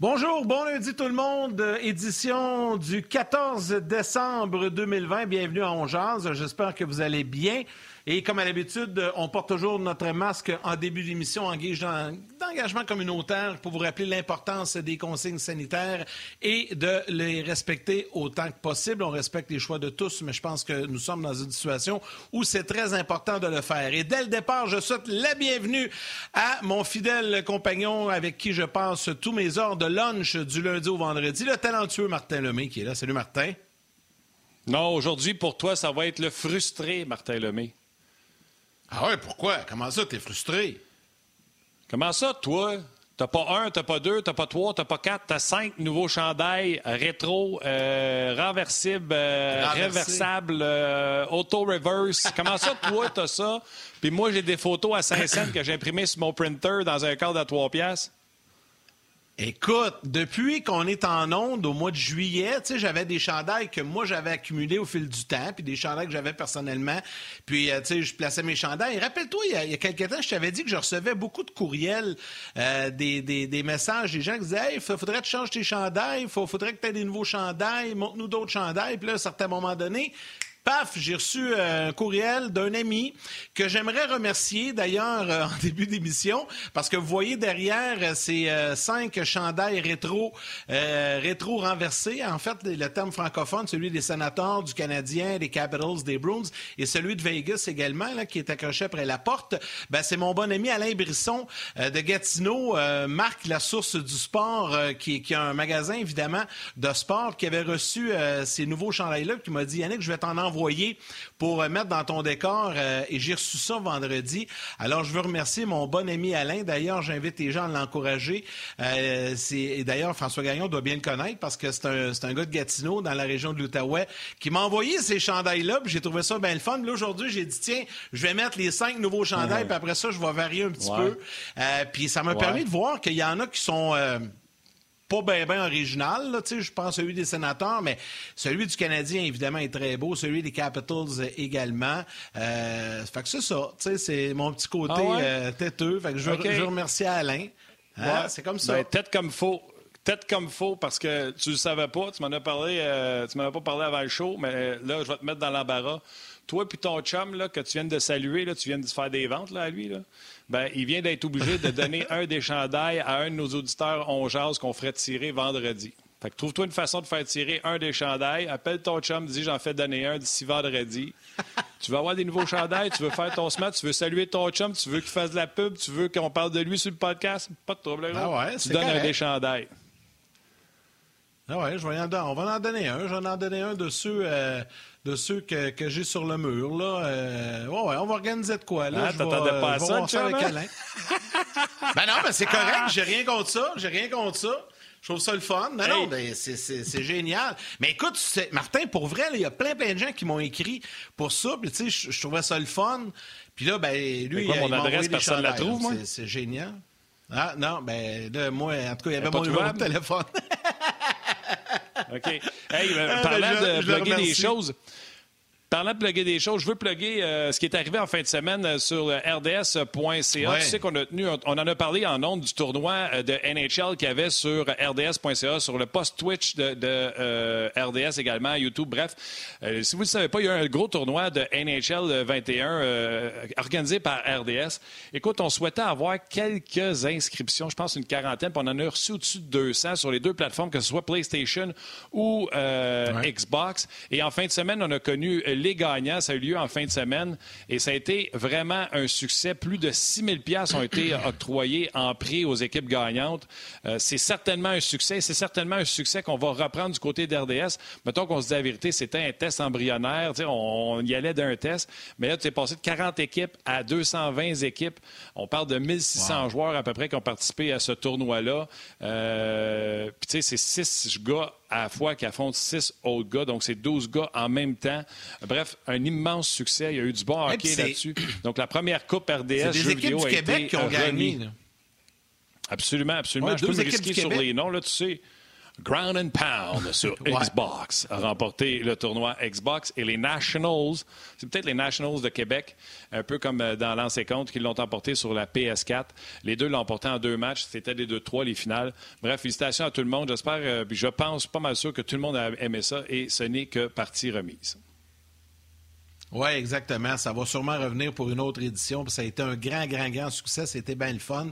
Bonjour, bon lundi tout le monde. Édition du 14 décembre 2020. Bienvenue à Ongeaz. J'espère que vous allez bien. Et comme à l'habitude, on porte toujours notre masque en début d'émission en guise d'engagement communautaire pour vous rappeler l'importance des consignes sanitaires et de les respecter autant que possible. On respecte les choix de tous, mais je pense que nous sommes dans une situation où c'est très important de le faire. Et dès le départ, je souhaite la bienvenue à mon fidèle compagnon avec qui je passe tous mes heures de lunch du lundi au vendredi, le talentueux Martin Lemay qui est là. Salut Martin. Non, aujourd'hui, pour toi, ça va être le frustré Martin Lemay. Ah ouais, pourquoi? Comment ça, t'es frustré? Comment ça, toi? T'as pas un, t'as pas deux, t'as pas trois, t'as pas quatre, t'as cinq nouveaux chandails rétro, euh, renversibles, euh, réversables, euh, auto-reverse. Comment ça, toi, t'as ça? Puis moi, j'ai des photos à Saint-Saëns que j'ai imprimées sur mon printer dans un cadre à trois pièces. Écoute, depuis qu'on est en onde au mois de juillet, j'avais des chandails que moi j'avais accumulés au fil du temps, puis des chandails que j'avais personnellement. Puis, euh, tu sais, je plaçais mes chandails. Rappelle-toi, il y, a, quelques temps, je t'avais dit que je recevais beaucoup de courriels, euh, des, des, messages des gens qui disaient Hey, faudrait que tu changes tes chandails, il faudrait que tu aies des nouveaux chandails, montre-nous d'autres chandails. Puis là, à un certain moment donné, paf, j'ai reçu euh, un courriel d'un ami que j'aimerais remercier d'ailleurs euh, en début d'émission parce que vous voyez derrière euh, ces cinq chandails rétro rétro renversés. En fait, le terme francophone, celui des sénateurs, du Canadien, des Capitals, des Bruins et celui de Vegas également, là, qui est accroché après la porte. Ben, c'est mon bon ami Alain Brisson de Gatineau, marque La Source du Sport, qui, qui, a un magasin évidemment de sport, qui avait reçu ces nouveaux chandails-là, qui m'a dit Yannick, je vais t'en envoyer pour euh, mettre dans ton décor euh, et j'ai reçu ça vendredi. Alors, je veux remercier mon bon ami Alain. D'ailleurs, j'invite les gens à l'encourager. Euh, d'ailleurs, François Gagnon doit bien le connaître parce que c'est un, un, gars de Gatineau dans la région de l'Outaouais qui m'a envoyé ces chandails-là. J'ai trouvé ça bien le fun. Là, aujourd'hui, j'ai dit, tiens, je vais mettre les cinq nouveaux chandails, puis après ça, je vais varier un petit peu. puis ça m'a permis de voir qu'il y en a qui sont pas bien ben original, je pense celui des sénateurs, mais celui du Canadien, évidemment, est très beau. Celui des Capitals également. Euh, fait que c'est ça. C'est mon petit côté ah euh, têteux. Fait que je, veux remercier Alain. Hein, c'est comme ça. Ben, tête comme faux. Tête comme faux parce que tu le savais pas, tu m'en as parlé, euh, tu m'en as pas parlé avant le show, mais là, je vais te mettre dans l'embarras. Toi puis ton chum là, que tu viens de saluer, là, tu viens de faire des ventes là, à lui. Là ben, il vient d'être obligé de donner un des chandails à un de nos auditeurs on qu'on ferait tirer vendredi. Fait que trouve-toi une façon de faire tirer un des chandails. Appelle ton chum, dis j'en fais donner un d'ici vendredi. tu veux avoir des nouveaux chandails, tu veux faire ton smat, tu veux saluer ton chum, tu veux qu'il fasse de la pub, tu veux qu'on parle de lui sur le podcast, pas de problème. Ah ouais, tu donnes un des chandails. Ah ouais, je vais en, on va en donner un. Je vais en donner un de ceux, euh, de ceux que, que j'ai sur le mur. Là. Euh, ouais, on va organiser de quoi. Là. Ah, t'attendais pas à ça, ça avec Alain. ben non, mais c'est correct. J'ai rien contre ça. J'ai rien contre ça. Je trouve ça le fun. Non, non, ben, c'est génial. Mais écoute, Martin, pour vrai, il y a plein, plein de gens qui m'ont écrit pour ça. Puis, tu sais, je trouvais ça le fun. Puis là, ben, lui, quoi, mon adresse, personne la trouve, moi? C'est génial. Ah, non, ben, là, moi, en tout cas, il y avait mon numéro de téléphone. OK. Hey, euh, parlant de bloguer des choses, Parlant de plugger des choses, je veux plugger euh, ce qui est arrivé en fin de semaine euh, sur rds.ca. Tu sais qu'on a tenu, on, en a parlé en ondes du tournoi euh, de NHL qu'il y avait sur rds.ca, sur le post Twitch de, RDS également, YouTube. Bref, si vous ne savez pas, il y a un gros tournoi de NHL 21 organisé par RDS. Écoute, on souhaitait avoir quelques inscriptions, je pense une quarantaine, puis on en a reçu au-dessus de 200 sur les deux plateformes, que ce soit PlayStation ou Xbox. Et en fin de semaine, on a connu les gagnants. Ça a eu lieu en fin de semaine et ça a été vraiment un succès. Plus de 6 000 ont été octroyés en prix aux équipes gagnantes. Euh, c'est certainement un succès. C'est certainement un succès qu'on va reprendre du côté d'RDS. Mettons qu'on se dit la vérité, c'était un test embryonnaire. On, y allait d'un test. Mais là, tu es passé de 40 équipes à 220 équipes. On parle de 1600 joueurs à peu près qui ont participé à ce tournoi-là. Euh, puis, tu sais, c'est 6 gars à la fois qui affrontent six autres gars. Donc, c'est 12 gars en même temps. Bref, un immense succès. Il y a eu du bon hockey là-dessus. Donc, la première Coupe RDS des jeux équipes du Québec qui ont gagné. Absolument, absolument. Je peux me risquer sur les noms, là, tu sais. Ground and Pound sur Xbox a remporté le tournoi Xbox et les Nationals, c'est peut-être les Nationals de Québec, un peu comme euh, dans l'ancien compte, qui l'ont emporté sur la PS4. Les deux l'ont emporté en deux matchs. C'était les deux trois les finales. Bref, félicitations à tout le monde. J'espère, euh, je pense pas mal sûr que tout le monde a aimé ça et ce n'est que partie remise. Oui, exactement. Ça va sûrement revenir pour une autre édition. Ça a été un grand, grand, grand succès. C'était bien le fun.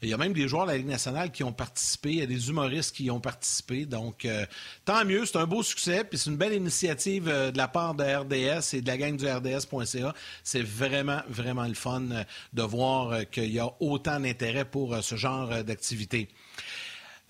Il y a même des joueurs de la Ligue nationale qui ont participé. Il y a des humoristes qui ont participé. Donc, euh, tant mieux. C'est un beau succès. Puis c'est une belle initiative euh, de la part de RDS et de la gang du RDS.ca. C'est vraiment, vraiment le fun euh, de voir qu'il y a autant d'intérêt pour ce genre d'activité.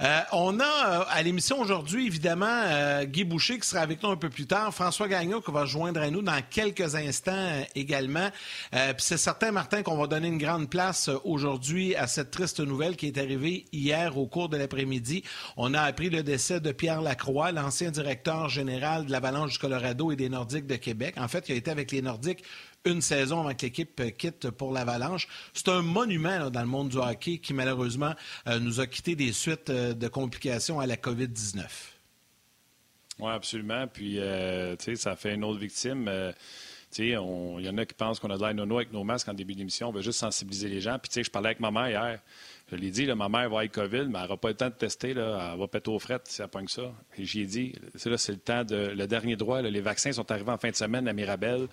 Euh, on a euh, à l'émission aujourd'hui, évidemment, euh, Guy Boucher qui sera avec nous un peu plus tard, François Gagnon qui va joindre à nous dans quelques instants également. Puis c'est certain, Martin, qu'on va donner une grande place aujourd'hui à cette triste nouvelle qui est arrivée hier au cours de l'après-midi. On a appris le décès de Pierre Lacroix, l'ancien directeur général de l'Avalanche du Colorado et des Nordiques de Québec. En fait, il a été avec les Nordiques une saison avant que l'équipe euh, quitte pour l'Avalanche. C'est un monument dans le monde du hockey qui, malheureusement, euh, nous a quitté des suites euh, de complications à la COVID-19. Oui, absolument. Puis, tu sais, ça fait une autre victime. il y en a qui pensent qu'on a de l'air nono avec nos masques en début d'émission. On veut juste sensibiliser les gens. Puis, tu sais, je parlais avec ma mère hier. Je l'ai dit, ma mère va avoir COVID, mais elle n'aura pas le temps de tester. Elle va péter aux frettes si elle pogne ça. Et ai dit, c'est là, c'est le temps de le dernier droit. les vaccins sont arrivés en fin de semaine à Mirabel.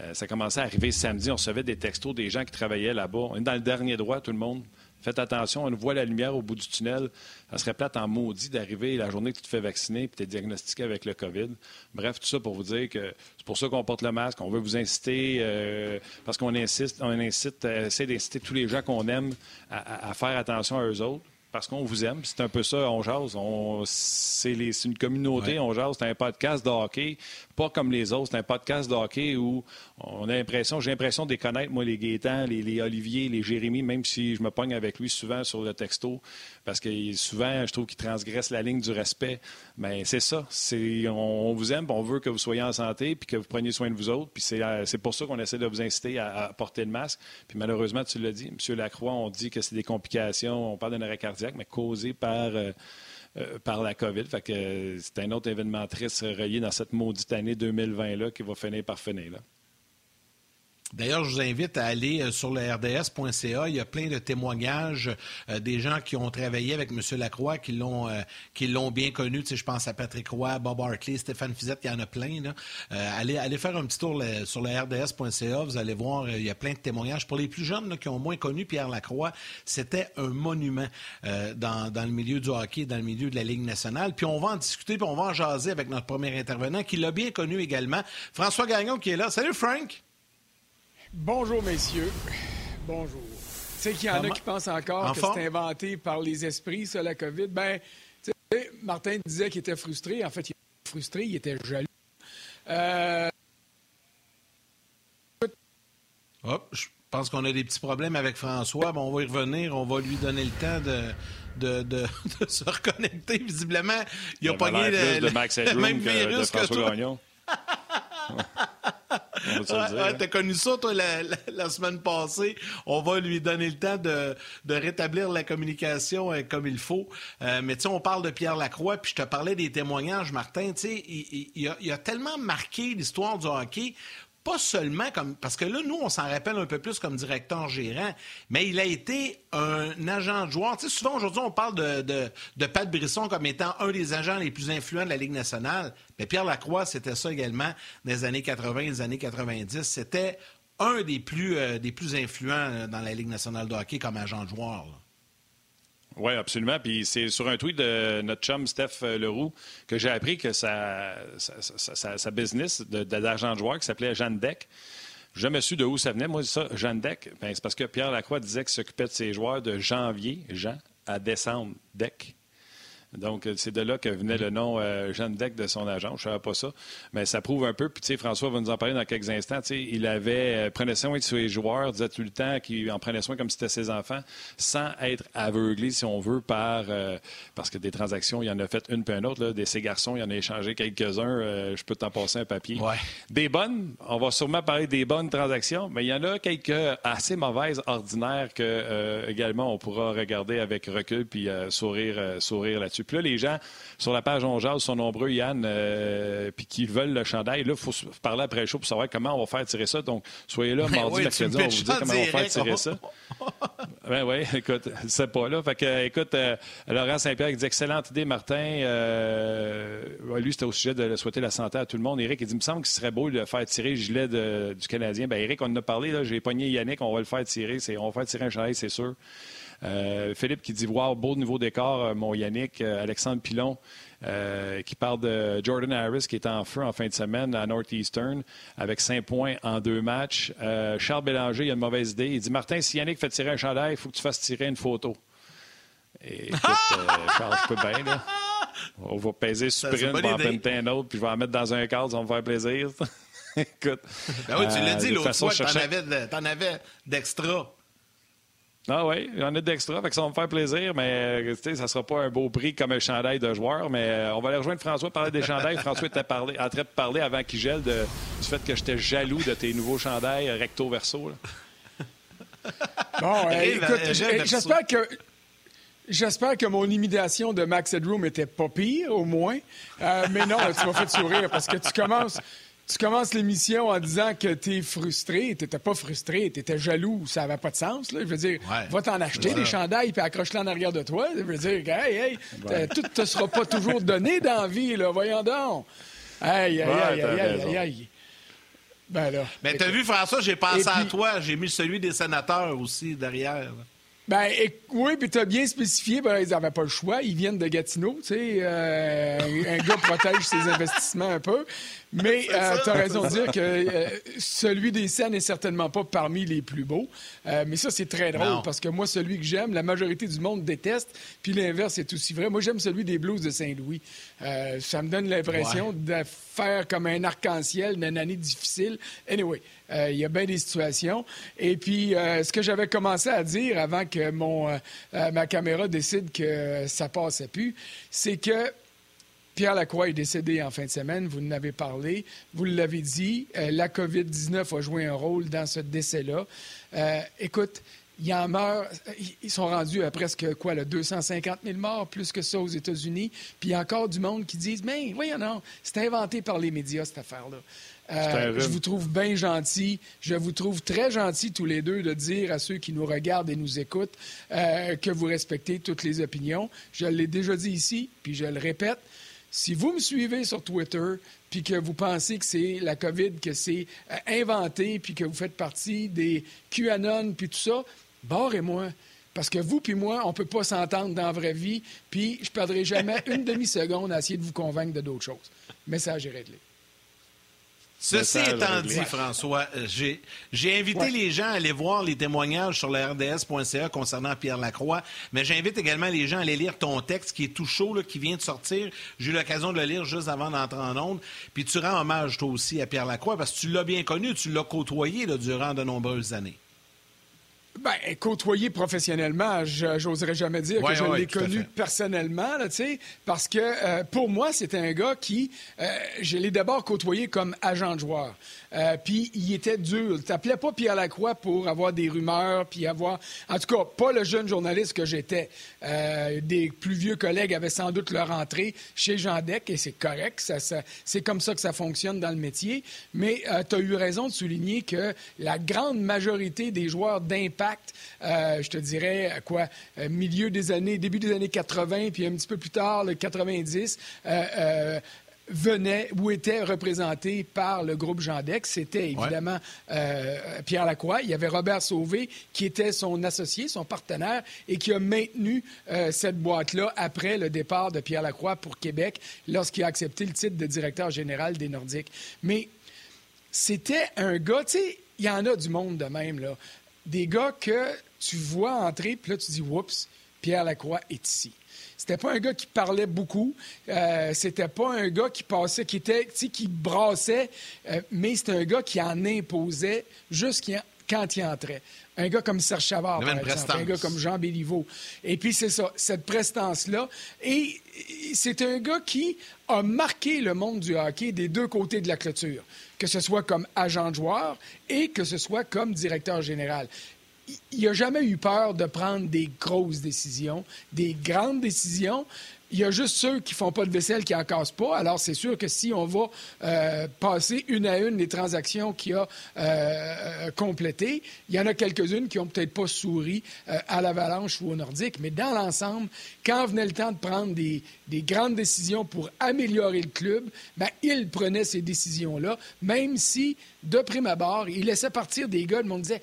Euh, ça commençait à arriver samedi. On recevait des textos des gens qui travaillaient là-bas. On est dans le dernier droit, tout le monde. Faites attention, on voit la lumière au bout du tunnel. Ça serait plate en maudit d'arriver la journée que tu te fais vacciner et tu es diagnostiqué avec le COVID. Bref, tout ça pour vous dire que c'est pour ça qu'on porte le masque. On veut vous inciter, euh, parce qu'on insiste, on incite, euh, essaie d'inciter tous les gens qu'on aime à, faire attention à eux autres parce qu'on vous aime. C'est un peu ça, on jase. c'est, une communauté, on jase. C'est un podcast de hockey, pas comme les autres. C'est un podcast de hockey où on a l'impression, j'ai l'impression de les connaître, moi, les Gaétans, les, les, Olivier, les Jérémy, même si je me pogne avec lui souvent sur le texto, parce que souvent, je trouve qu'il transgresse la ligne du respect. Mais c'est ça. On, vous aime, on veut que vous soyez en santé, puis que vous preniez soin de vous autres. Puis c'est, euh, pour ça qu'on essaie de vous inciter à, porter le masque. Puis malheureusement, tu l'as dit, M. Lacroix, on dit que c'est des complications, on parle d'un arrêt cardiaque, mais causé par... Euh, euh, par la COVID. Fait que c'est un autre événement triste relié dans cette maudite année 2020-là qui va finir par finir. Là. D'ailleurs, je vous invite à aller euh, sur le rds.ca. Il y a plein de témoignages euh, des gens qui ont travaillé avec M. Lacroix, qui l'ont euh, qui l'ont bien connu. Je pense à Patrick Roy, Bob Hartley, Stéphane Fizette, il y en a plein. allez, allez faire un petit tour sur le rds.ca. Vous allez voir, il y a plein de témoignages. Pour les plus jeunes qui ont moins connu Pierre Lacroix, c'était un monument dans, dans, le milieu du hockey, dans le milieu de la Ligue nationale. Puis on va en discuter, puis on va en jaser avec notre premier intervenant qui l'a bien connu également, François Gagnon qui est là. Salut Frank! Bonjour, messieurs. Bonjour. Tu sais qu'il y en a qui pensent encore que c'est inventé par les esprits, ça, la COVID. Ben, tu sais, Martin disait qu'il était frustré. En fait, il était frustré, il était jaloux. Euh... Hop, je pense qu'on a des petits problèmes avec François. Bon, on va y revenir. On va lui donner le temps de, de, de, se reconnecter. Visiblement, il a pogné le, le, même virus que, toi. ouais, T'as connu ça, toi, la, semaine passée. On va lui donner le temps de, rétablir la communication euh, comme il faut. Euh, mais tu sais, on parle de Pierre Lacroix, puis je te parlais des témoignages, Martin. Tu sais, il, a, il a tellement marqué l'histoire du hockey pas seulement comme. Parce que là, nous, on s'en rappelle un peu plus comme directeur gérant, mais il a été un agent de joueur. Tu sais, souvent, aujourd'hui, on parle de, Pat Brisson comme étant un des agents les plus influents de la Ligue nationale. Mais Pierre Lacroix, c'était ça également les années 80, les années 90. C'était un des plus, euh, des plus influents euh, dans la Ligue nationale de hockey comme agent de joueur. Oui, absolument. Puis c'est sur un tweet de notre chum Steph euh, Leroux que j'ai appris que sa, business d'argent de, joueur qui s'appelait Jeanne Deck. Je me suis de où ça venait. Moi, ça, Jeanne Deck, ben, c'est parce que Pierre Lacroix disait qu'il s'occupait de ses joueurs de janvier, Jean, à décembre, Deck. Donc, euh, c'est de là que venait le nom euh, Jeanne Deck de son agent. Je ne savais pas ça. Mais ça prouve un peu. Puis, tu sais, François va nous en parler dans quelques instants. Tu sais, il avait, euh, prenait soin de ses joueurs, disait tout le temps qu'il en prenait soin comme si c'était ses enfants, sans être aveuglé, si on veut, par. parce que des transactions, il y en a fait une puis une autre. Là. Des ses garçons, il y en a échangé quelques-uns. je peux t'en passer un papier. Des bonnes, on va sûrement parler des bonnes transactions, mais il y en a quelques assez mauvaises, ordinaires, que également on pourra regarder avec recul puis sourire, sourire là-dessus. Là-dessus. Puis là, les gens sur la page On sont nombreux, Yann, puis qui veulent le chandail. Là, il faut parler après le show pour savoir comment on va faire tirer ça. Donc, soyez là mardi, mercredi, on va vous dire comment on va faire tirer ça. Ben oui, écoute, c'est pas là. Fait que, écoute, Laurent Saint-Pierre dit excellente idée, Martin. lui, c'était au sujet de souhaiter la santé à tout le monde. Eric, il dit, il me semble qu'il serait beau de faire tirer le gilet du Canadien. Ben, Eric, on en a parlé, j'ai pogné Yannick, on va le faire tirer. On va faire tirer un chandail, c'est sûr. Euh, Philippe qui dit Wow, beau nouveau décor, euh, mon Yannick. Euh, Alexandre Pilon qui parle de Jordan Harris qui est en feu en fin de semaine à Northeastern avec cinq points en deux matchs. Charles Bélanger, il a une mauvaise idée. Il dit Martin, si Yannick fait tirer un chandail, il faut que tu fasses tirer une photo. écoute, Charles, je peux bien, là. On va peser Supreme, on va en un autre, puis je vais en mettre dans un cadre, ça va me faire plaisir. écoute. Ben oui, tu l'as dit l'autre fois, tu en avais d'extra. Ah oui, il y en a d'extra, fait ça va me faire plaisir, mais ça ne sera pas un beau prix comme un chandail de joueur. Mais euh, on va aller rejoindre François parler des chandails. François était parlé, en train de parler avant qu'il gèle de, du fait que j'étais jaloux de tes nouveaux chandails recto verso. Bon, écoute, j'espère que. J'espère que mon imitation de Max Headroom était pas pire, au moins. Euh, mais non, tu m'as fait sourire parce que tu commences, tu commences l'émission en disant que tu es frustré. Tu pas frustré, tu étais jaloux. Ça n'avait pas de sens. Là. Je veux dire, va t'en acheter des chandails puis accroche-les en arrière de toi. Je veux dire, hey, hey, tout ne te sera pas toujours donné dans la vie. Là. Voyons donc. Aïe, aïe, aïe, aïe, aïe, aïe. Ben là. Ben, t'as vu, François, j'ai pensé à toi. J'ai mis celui des sénateurs aussi derrière. Ben, oui, puis tu as bien spécifié, ben, ils n'avaient pas le choix. Ils viennent de Gatineau, tu sais. Euh, un gars protège ses investissements un peu. Mais euh, tu as raison de dire que euh, celui des scènes n'est certainement pas parmi les plus beaux. Euh, mais ça, c'est très drôle parce que moi, celui que j'aime, la majorité du monde déteste. Puis l'inverse est aussi vrai. Moi, j'aime celui des Blues de Saint-Louis. ça me donne l'impression de faire comme un arc-en-ciel d'une année difficile. Anyway, il y a bien des situations. Et puis, ce que j'avais commencé à dire avant que mon, ma caméra décide que ça passait plus, c'est que Pierre Lacroix est décédé en fin de semaine, vous en avez parlé, vous l'avez dit, euh, la COVID-19 a joué un rôle dans ce décès-là. Euh, écoute, il en meurt, ils sont rendus à presque quoi, là, 250 000 morts, plus que ça aux États-Unis. Puis il y a encore du monde qui disent, mais voyons non, c'est inventé par les médias cette affaire-là. Euh, je vous trouve bien gentil. Je vous trouve très gentil tous les deux de dire à ceux qui nous regardent et nous écoutent que vous respectez toutes les opinions. Je l'ai déjà dit ici, puis je le répète. Si vous me suivez sur Twitter, puis que vous pensez que c'est la COVID, que c'est euh, inventé, puis que vous faites partie des QAnon, puis tout ça, barrez-moi. Parce que vous puis moi, on ne peut pas s'entendre dans la vraie vie, puis je ne perdrai jamais une demi-seconde à essayer de vous convaincre de d'autres choses. Message est réglé. Ceci étant dit, François, euh, j'ai invité les gens à aller voir les témoignages sur le RDS.ca concernant Pierre Lacroix, mais j'invite également les gens à aller lire ton texte qui est tout chaud, qui vient de sortir. J'ai eu l'occasion de le lire juste avant d'entrer en onde. Puis tu rends hommage, toi aussi, à Pierre Lacroix, parce que tu l'as bien connu, tu l'as côtoyé durant de nombreuses années. Ben, côtoyer professionnellement, j'oserais jamais dire que je l'ai connu personnellement, là, parce que euh, pour moi, c'était un gars qui, euh, je l'ai d'abord côtoyé comme agent de joueur. Euh, puis il était dur. T'appelais pas Pierre Lacroix pour avoir des rumeurs, puis avoir... En tout cas, pas le jeune journaliste que j'étais. des plus vieux collègues avaient sans doute leur entrée chez Jean Deck, et c'est correct. Ça, c'est comme ça que ça fonctionne dans le métier. Mais tu as eu raison de souligner que la grande majorité des joueurs d'impact euh, je te dirais, quoi, euh, milieu des années, début des années 80, puis un petit peu plus tard, le 90, euh, venait ou était représenté par le groupe Jean Dex. C'était évidemment Pierre Lacroix. Il y avait Robert Sauvé qui était son associé, son partenaire et qui a maintenu cette boîte-là après le départ de Pierre Lacroix pour Québec lorsqu'il a accepté le titre de directeur général des Nordiques. Mais c'était un gars, tu sais, il y en a du monde de même, là des gars que tu vois entrer, puis là, tu dis, oups, Pierre Lacroix est ici. C'était pas un gars qui parlait beaucoup. Euh, c'était pas un gars qui passait, qui était, qui brassait, euh, mais c'était un gars qui en imposait jusqu'à quand il entrait. Un gars comme Serge Chavard, par exemple, un gars comme Jean Béliveau. Et puis, c'est ça, cette prestance-là. Et c'est un gars qui a marqué le monde du hockey des deux côtés de la clôture, que ce soit comme agent de joueur et que ce soit comme directeur général. Il n'a jamais eu peur de prendre des grosses décisions, des grandes décisions. Il y a juste ceux qui font pas de vaisselle qui en cassent pas. Alors, c'est sûr que si on va euh, passer une à une les transactions qu'il a euh, complétées, il y en a quelques-unes qui ont peut-être pas souri à l'Avalanche ou au Nordique. Mais dans l'ensemble, quand venait le temps de prendre des, grandes décisions pour améliorer le club, ben, il prenait ces décisions-là, même si, de prime abord, il laissait partir des gars. Le monde disait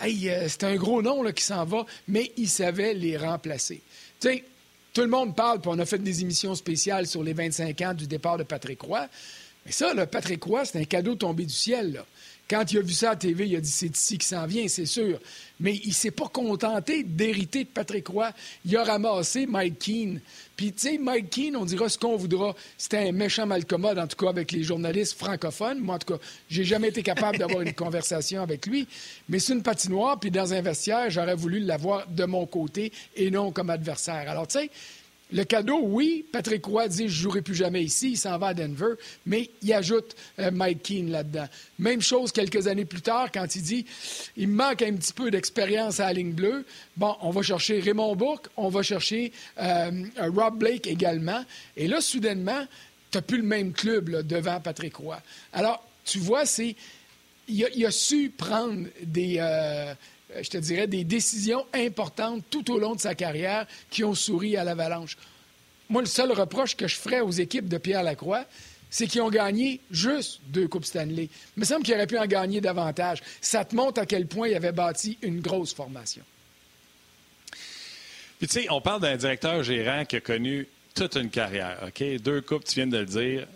Hey, c'est un gros nom là, qui s'en va, mais il savait les remplacer. Tu tout le monde parle, puis on a fait des émissions spéciales sur les 25 ans du départ de Patrick Roy. Mais ça, là, Patrick Roy, c'est un cadeau tombé du ciel. Quand il a vu ça à TV, il a dit c'est ici qui s'en vient, c'est sûr. Mais il s'est pas contenté d'hériter de Patrick Roy. Il a ramassé Mike Keane. Puis, tu sais, Mike Keane, on dira ce qu'on voudra. C'était un méchant malcommode, en tout cas, avec les journalistes francophones. Moi, en tout cas, j'ai jamais été capable d'avoir une conversation avec lui. Mais c'est une patinoire, puis dans un vestiaire, j'aurais voulu l'avoir de mon côté et non comme adversaire. Alors, tu sais, le cadeau, oui, Patrick Roy dit je ne jouerai plus jamais ici, il s'en va à Denver, mais il ajoute euh, Mike Keane là-dedans. Même chose quelques années plus tard quand il dit il me manque un petit peu d'expérience à la ligne bleue. Bon, on va chercher Raymond Bourque, on va chercher euh, Rob Blake également. Et là, soudainement, tu n'as plus le même club devant Patrick Roy. Alors, tu vois, c'est il a, su prendre des. Euh, euh, je te dirais, des décisions importantes tout au long de sa carrière qui ont souri à l'avalanche. Moi, le seul reproche que je ferais aux équipes de Pierre Lacroix, c'est qu'ils ont gagné juste deux Coupes Stanley. Il me semble qu'ils auraient pu en gagner davantage. Ça te montre à quel point il avait bâti une grosse formation. Puis tu sais, on parle d'un directeur gérant qui a connu toute une carrière, OK? Deux coupes, tu viens de le dire.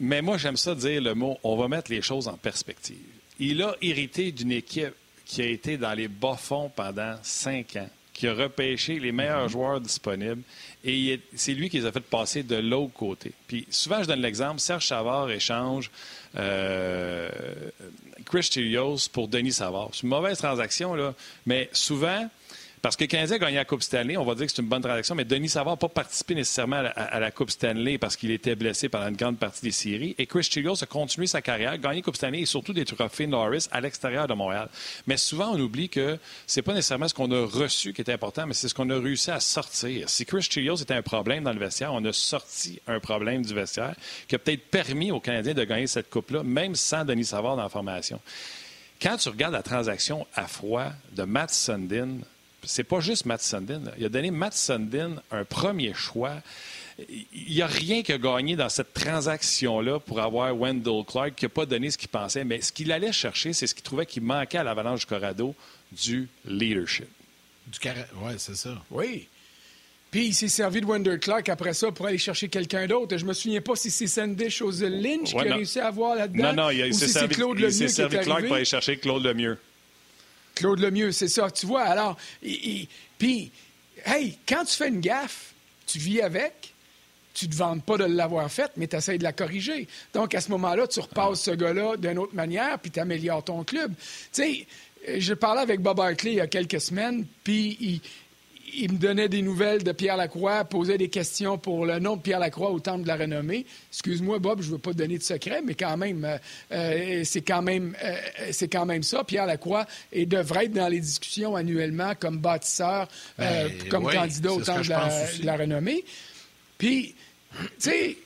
Mais moi, j'aime ça dire le mot, on va mettre les choses en perspective. Il a hérité d'une équipe qui a été dans les bas-fonds pendant cinq ans, qui a repêché les meilleurs mhm. joueurs disponibles et c'est lui qui les a fait passer de l'autre côté. Puis souvent, je donne l'exemple, Serge Savard échange euh, Chris Chilios pour Denis Savard. C'est une mauvaise transaction, là, mais souvent, parce que Canadien a gagné la Coupe Stanley, on va dire que c'est une bonne transaction, mais Denis Savard n'a pas participé nécessairement à la, Coupe Stanley parce qu'il était blessé pendant une grande partie des séries. Et Chris Chilios a continué sa carrière, gagné Coupe Stanley et surtout des trophées Norris à l'extérieur de Montréal. Mais souvent, on oublie que c'est pas nécessairement ce qu'on a reçu qui est important, mais c'est ce qu'on a réussi à sortir. Si Chris Chilios était un problème dans le vestiaire, on a sorti un problème du vestiaire qui a peut-être permis aux Canadiens de gagner cette Coupe-là, même sans Denis Savard dans la formation. Quand tu regardes la transaction à froid de Matt Sundin c'est pas juste Matt Sundin. Il a donné Matt Sundin un premier choix. Il n'y a rien que gagné dans cette transaction-là pour avoir Wendell Clark qui n'a pas donné ce qu'il pensait. Mais ce qu'il allait chercher, c'est ce qu'il trouvait qu'il manquait à l'Avalanche du Corrado, du leadership. Du Oui, c'est ça. Oui. Puis il s'est servi de Wendell Clark après ça pour aller chercher quelqu'un d'autre. Je me souviens pas si c'est Sandy Chose Lynch qui a réussi à avoir là-dedans. Non, non, il s'est servi, Claude il s'est servi Clark pour aller chercher Claude Lemieux. Claude Lemieux, c'est ça, tu vois. Alors, puis, hey, quand tu fais une gaffe, tu vis avec, tu ne te vantes pas de l'avoir faite, mais tu essaies de la corriger. Donc, à ce moment-là, tu repasses ce gars-là d'une autre manière, puis tu améliores ton club. Tu sais, je parlais avec Bob Hartley il y a quelques semaines, puis il, il me donnait des nouvelles de Pierre Lacroix, posait des questions pour le nom de Pierre Lacroix au Temple de la Renommée. Excuse-moi, Bob, je ne veux pas te donner de secret, mais quand même, euh, euh, c'est quand même, euh, c'est quand même ça. Pierre Lacroix et devrait être dans les discussions annuellement comme bâtisseur, ben, comme candidat au Temple de la, Renommée. Puis, tu sais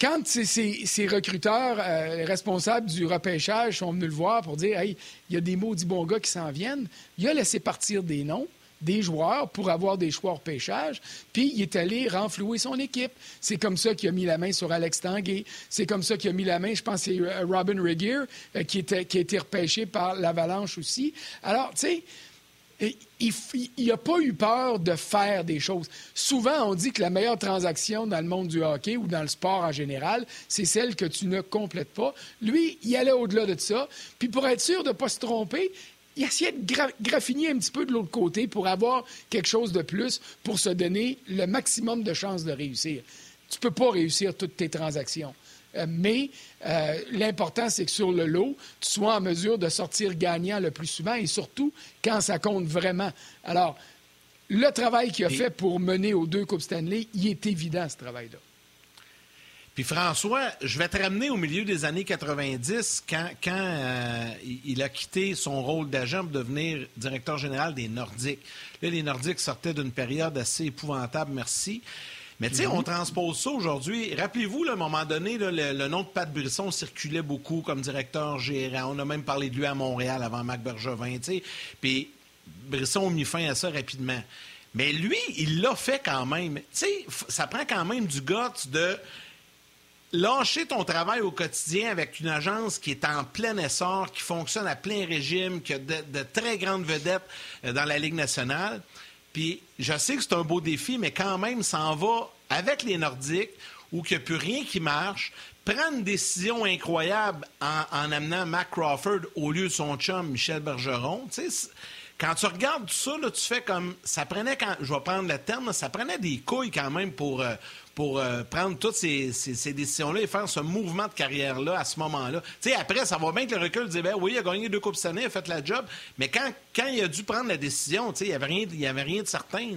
quand ces, recruteurs responsables du repêchage sont venus le voir pour dire Hey, il y a des maudits bons gars qui s'en viennent, il a laissé partir des noms des joueurs pour avoir des choix hors pêchage, puis il est allé renflouer son équipe. C'est comme ça qu'il a mis la main sur Alex Tanguay. C'est comme ça qu'il a mis la main, je pense, c'est euh, Robin Regier, euh, qui, était, qui a été repêché par l'Avalanche aussi. Alors, tu sais, il n'a pas eu peur de faire des choses. Souvent, on dit que la meilleure transaction dans le monde du hockey ou dans le sport en général, c'est celle que tu ne complètes pas. Lui, il allait au-delà de ça. Puis pour être sûr de ne pas se tromper, il essayait de graffiner un petit peu de l'autre côté pour avoir quelque chose de plus pour se donner le maximum de chances de réussir. Tu ne peux pas réussir toutes tes transactions. Euh, mais euh, l'important, c'est que sur le lot, tu sois en mesure de sortir gagnant le plus souvent et surtout quand ça compte vraiment. Alors, le travail qu'il a fait pour mener aux deux Coupes Stanley, il est évident, ce travail-là. Puis François, je vais te ramener au milieu des années 90, quand, quand euh, il a quitté son rôle d'agent pour devenir directeur général des Nordiques. Là, les Nordiques sortaient d'une période assez épouvantable, merci. Mais tu sais, on mhm. transpose ça aujourd'hui. Rappelez-vous, à un moment donné, le, nom de Pat Brisson circulait beaucoup comme directeur gérant. On a même parlé de lui à Montréal avant Mac Bergevin, tu sais. Puis Brisson a mis fin à ça rapidement. Mais lui, il l'a fait quand même. Tu sais, ça prend quand même du goût de lâcher ton travail au quotidien avec une agence qui est en plein essor, qui fonctionne à plein régime, qui a de, très grandes vedettes euh, dans la Ligue nationale. Puis je sais que c'est un beau défi, mais quand même, ça en va avec les Nordiques où il n'y a plus rien qui marche. Prendre une décision incroyable en, amenant Mac Crawford au lieu de son chum Michel Bergeron. Tu sais, quand tu regardes ça, tu fais comme. Ça prenait, quand, je vais prendre le terme, ça prenait des couilles quand même pour, euh, pour euh, prendre toutes ces, décisions-là et faire ce mouvement de carrière-là à ce moment-là. Tu après, ça va bien que le recul dit ben oui, il a gagné deux Coupes cette année, il a fait la job. Mais quand, quand il a dû prendre la décision, tu il n'y avait, rien, il avait rien de certain.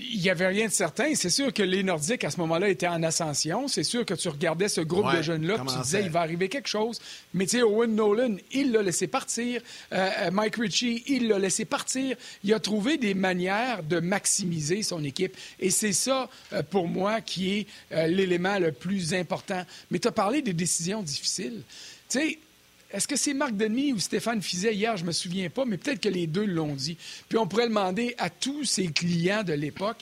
Il n'y avait rien de certain. C'est sûr que les Nordiques, à ce moment-là, étaient en ascension. C'est sûr que tu regardais ce groupe de jeunes-là, tu disais, il va arriver quelque chose. Mais tu sais, Owen Nolan, il l'a laissé partir. Euh, euh, Mike Ritchie, il l'a laissé partir. Il a trouvé des manières de maximiser son équipe. Et c'est ça, euh, pour moi, qui est l'élément le plus important. Mais tu as parlé des décisions difficiles. Tu sais, est-ce que c'est Marc Denis ou Stéphane Fizet hier? Je me souviens pas, mais peut-être que les deux l'ont dit. Puis on pourrait demander à tous ses clients de l'époque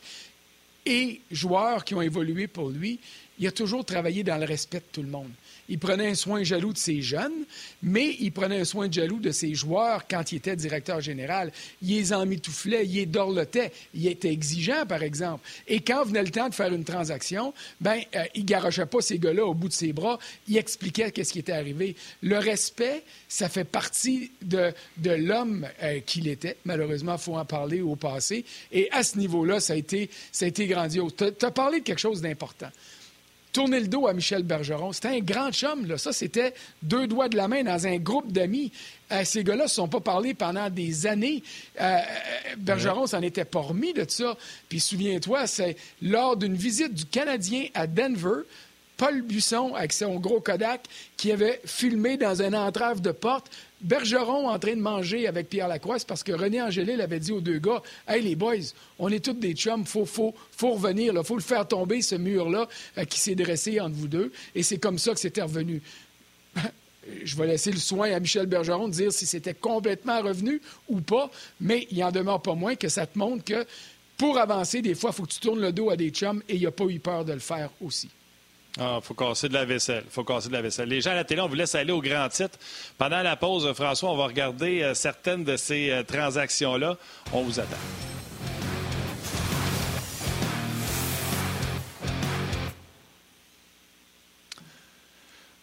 et joueurs qui ont évolué pour lui, il a toujours travaillé dans le respect de tout le monde il prenait un soin jaloux de ses jeunes, mais il prenait un soin jaloux de ses joueurs quand il était directeur général. Il les emmitouflait, il les dorlotait, il était exigeant, par exemple. Et quand venait le temps de faire une transaction, ben, euh, il garochait pas ces gars-là au bout de ses bras, il expliquait qu'est-ce qui était arrivé. Le respect, ça fait partie de, de l'homme euh, qu'il était. Malheureusement, il faut en parler au passé. Et à ce niveau-là, ça a été, ça a été grandiose. Tu as parlé de quelque chose d'important tourner le dos à Michel Bergeron. C'était un grand chum, là. Ça, c'était deux doigts de la main dans un groupe d'amis. Euh, ces gars-là ne se sont pas parlé pendant des années. Euh, euh, Bergeron s'en était pas remis de ça. Puis souviens-toi, c'est lors d'une visite du Canadien à Denver, Paul Buisson, avec son gros Kodak, qui avait filmé dans un entrave de porte Bergeron en train de manger avec Pierre Lacroix, parce que René Angélil avait dit aux deux gars Hey, les boys, on est tous des chums, faut, faut, faut revenir, il faut le faire tomber, ce mur-là euh, qui s'est dressé entre vous deux. Et c'est comme ça que c'était revenu. Je vais laisser le soin à Michel Bergeron de dire si c'était complètement revenu ou pas, mais il en demeure pas moins que ça te montre que pour avancer, des fois, il faut que tu tournes le dos à des chums et il n'a pas eu peur de le faire aussi. Ah, faut casser de la vaisselle. faut casser de la vaisselle. Les gens à la télé, on vous laisse aller au grand titre. Pendant la pause, François, on va regarder euh, certaines de ces euh, transactions-là. On vous attend.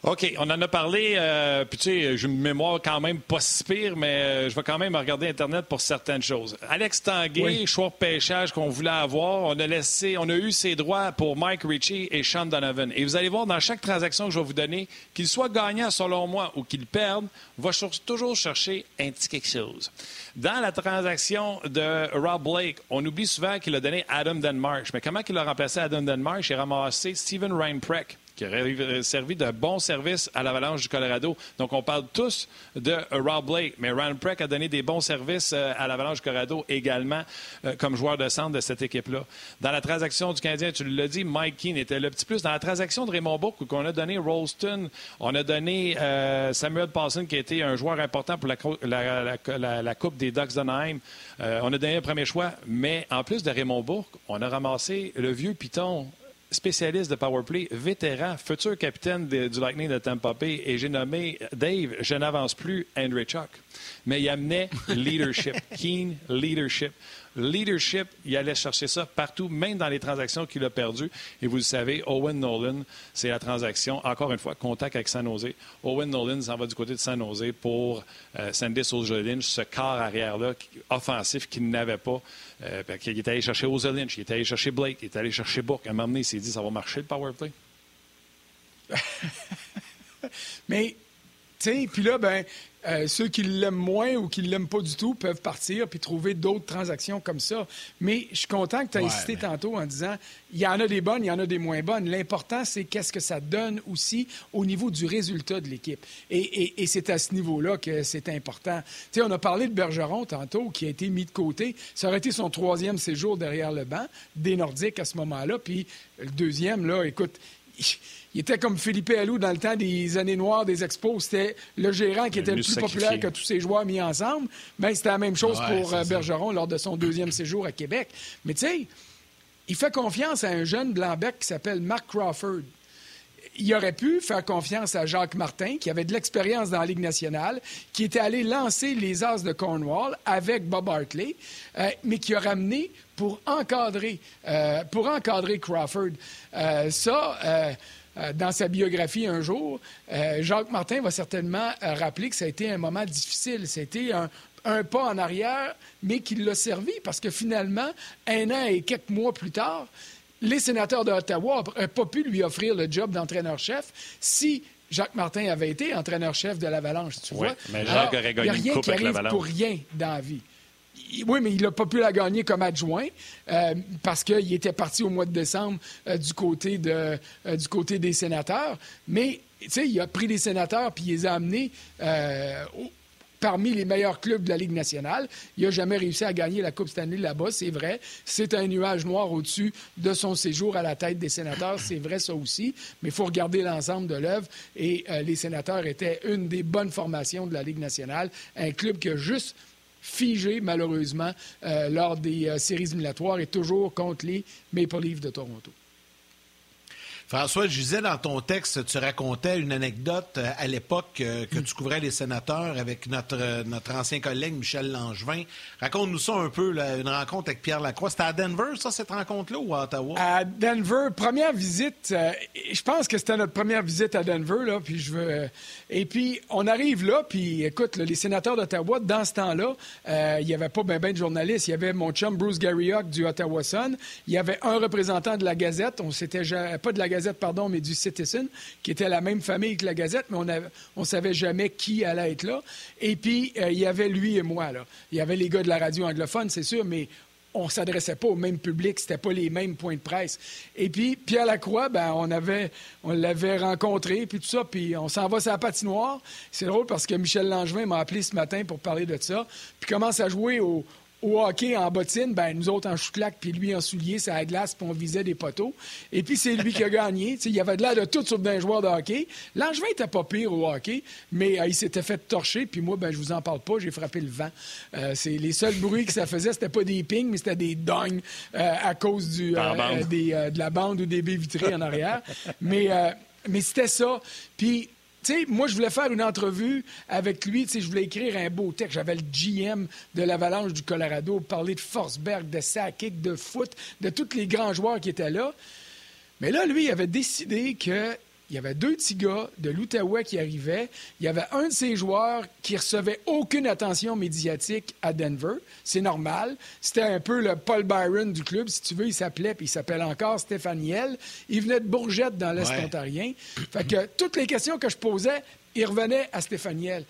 OK, on en a parlé, euh, puis tu sais, j'ai une mémoire quand même pas si pire, mais euh, je vais quand même regarder Internet pour certaines choses. Alex Tanguay, choix de pêchage qu'on voulait avoir, on a laissé, on a eu ses droits pour Mike Ritchie et Sean Donovan. Et vous allez voir, dans chaque transaction que je vais vous donner, qu'il soit gagnant selon moi ou qu'il perde, va toujours chercher un petit quelque chose. Dans la transaction de Rob Blake, on oublie souvent qu'il a donné Adam Denmarsh. Mais comment il a remplacé Adam Denmarsh? Il a ramassé Steven Reinprecht qui aurait servi de bon service à l'Avalanche du Colorado. Donc, on parle tous de Rob Blake, mais Ryan Preck a donné des bons services euh, à l'Avalanche du Colorado également euh, comme joueur de centre de cette équipe-là. Dans la transaction du Canadien, tu l'as dit, Mike Keane était le petit plus. Dans la transaction de Raymond Bourque, qu'on a donné Rolston, on a donné euh, Samuel Paulson, qui a été un joueur important pour la, Coupe des Ducks d'Anaheim. on a donné un premier choix, mais en plus de Raymond Bourque, on a ramassé le vieux Piton spécialiste de powerplay, vétéran, futur capitaine du Lightning de Tampa Bay, et j'ai nommé Dave, je n'avance plus, Andrew Chuck. Mais il amenait leadership, keen leadership. Leadership, il allait chercher ça partout, même dans les transactions qu'il a perdues. Et vous le savez, Owen Nolan, c'est la transaction, encore une fois, contact avec San Jose. Owen Nolan s'en va du côté de San Jose pour euh, Sandy Lynch, ce quart arrière-là offensif qu'il n'avait pas. Euh, il est allé chercher Lynch, il est allé chercher Blake, il est allé chercher Book. À un moment donné, il s'est dit, ça va marcher le power play? Mais puis là, ben, euh, ceux qui l'aiment moins ou qui ne l'aiment pas du tout peuvent partir puis trouver d'autres transactions comme ça. Mais je suis content que tu aies insisté tantôt en disant il y en a des bonnes, il y en a des moins bonnes. L'important, c'est qu'est-ce que ça donne aussi au niveau du résultat de l'équipe. Et, c'est à ce niveau-là que c'est important. Tu sais, on a parlé de Bergeron tantôt qui a été mis de côté. Ça aurait été son troisième séjour derrière le banc des Nordiques à ce moment-là. Puis le deuxième, là, écoute, il était comme Philippe Allou dans le temps des années noires des expos. C'était le gérant qui était le plus populaire que tous ses joueurs mis ensemble. Ben, c'était la même chose pour euh, Bergeron lors de son deuxième séjour à Québec. Mais tu sais, il fait confiance à un jeune blanc-bec qui s'appelle Mark Crawford. Il aurait pu faire confiance à Jacques Martin, qui avait de l'expérience dans la Ligue nationale, qui était allé lancer les As de Cornwall avec Bob Hartley, euh, mais qui a ramené pour encadrer, euh, pour encadrer Crawford. ça, dans sa biographie un jour, euh, Jacques Martin va certainement euh, rappeler que ça a été un moment difficile. C'était un, un pas en arrière, mais qui l'a servi parce que finalement, un an et quelques mois plus tard, les sénateurs d'Ottawa n'auraient pas pu lui offrir le job d'entraîneur-chef si Jacques Martin avait été entraîneur-chef de l'Avalanche, tu vois. Mais Jacques aurait gagné Il n'y a rien qui arrive pour rien dans la vie oui, mais il n'a pas pu la gagner comme adjoint euh, parce qu'il était parti au mois de décembre euh, du, côté euh, du côté des sénateurs. Mais, tu sais, il a pris les sénateurs puis il les a amenés parmi les meilleurs clubs de la Ligue nationale. Il n'a jamais réussi à gagner la Coupe Stanley là-bas, c'est vrai. C'est un nuage noir au-dessus de son séjour à la tête des sénateurs, c'est vrai ça aussi. Mais il faut regarder l'ensemble de l'œuvre. Et les sénateurs étaient une des bonnes formations de la Ligue nationale. Un club qui a juste figé, malheureusement, euh, lors des euh, séries éliminatoires et toujours contre les Maple Leafs de Toronto. François, je disais dans ton texte, tu racontais une anecdote euh, à l'époque euh, que tu couvrais les sénateurs avec notre, euh, notre ancien collègue Michel Langevin. Raconte-nous ça un peu, une rencontre avec Pierre Lacroix. C'était à Denver, ça, cette rencontre-là, ou à Ottawa? À Denver, première visite. je pense que c'était notre première visite à Denver, là, puis je veux... et puis, on arrive là, puis écoute, les sénateurs d'Ottawa, dans ce temps-là, il n'y avait pas bien ben de journalistes. Il y avait mon chum Bruce Garriock du Ottawa Sun. Il y avait un représentant de la Gazette. On s'était pas de la Gazette Gazette, pardon, mais du Citizen, qui était la même famille que la Gazette, mais on ne savait jamais qui allait être là. Et puis, euh, il y avait lui et moi. Là. Il y avait les gars de la radio anglophone, c'est sûr, mais on ne s'adressait pas au même public, c'était pas les mêmes points de presse. Et puis, Pierre Lacroix, ben, on, avait, on l'avait rencontré, puis tout ça, puis on s'en va sur la patinoire. C'est drôle parce que Michel Langevin m'a appelé ce matin pour parler de ça, puis commence à jouer au, au hockey en bottine, ben nous autres en chouclac, puis lui en soulier, c'est à la glace, puis on visait des poteaux. Et puis c'est lui qui a gagné. il y avait de l'air de tout sur d'un joueur de hockey. Langevin était pas pire au hockey, mais euh, il s'était fait torcher, puis moi, ben je vous en parle pas, j'ai frappé le vent. Euh, c'est les seuls bruits que ça faisait, c'était pas des pings, mais c'était des dongs euh, à cause du, de la bande ou des baies vitrées en arrière. mais mais c'était ça. Puis moi, je voulais faire une entrevue avec lui. Tu je voulais écrire un beau texte. J'avais le GM de l'Avalanche du Colorado, parler de Forsberg, de Sakic, de foot, de tous les grands joueurs qui étaient là. Mais là, lui, il avait décidé que il y avait deux petits gars de l'Outaouais qui arrivaient. Il y avait un de ces joueurs qui recevait aucune attention médiatique à Denver. C'est normal. C'était un peu le Paul Byron du club, si tu veux. Il s'appelait, puis il s'appelle encore Stéphaniel. Il venait de Bourgette dans l'Est ontarien. Fait que toutes les questions que je posais, il revenait à Stéphaniel.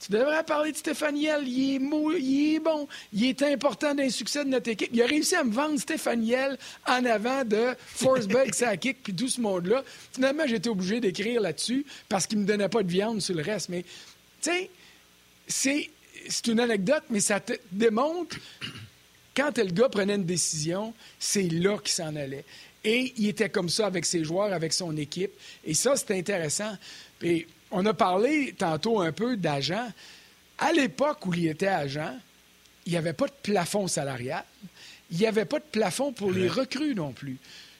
Tu devrais parler de Stéphaniel. Il est, il est bon. Il est important dans le succès de notre équipe. Il a réussi à me vendre Stéphaniel en avant de Forsberg, Sakic, puis tout ce monde-là. Finalement, j'étais obligé d'écrire là-dessus parce qu'il ne me donnait pas de viande sur le reste. Mais, tu sais, c'est, c'est une anecdote, mais ça te démontre quand le gars prenait une décision, c'est là qu'il s'en allait. Et il était comme ça avec ses joueurs, avec son équipe. Et ça, c'est intéressant. Puis, on a parlé tantôt un peu d'agent. À l'époque où il était agent, il n'y avait pas de plafond salarial. Il n'y avait pas de plafond pour les recrues non plus.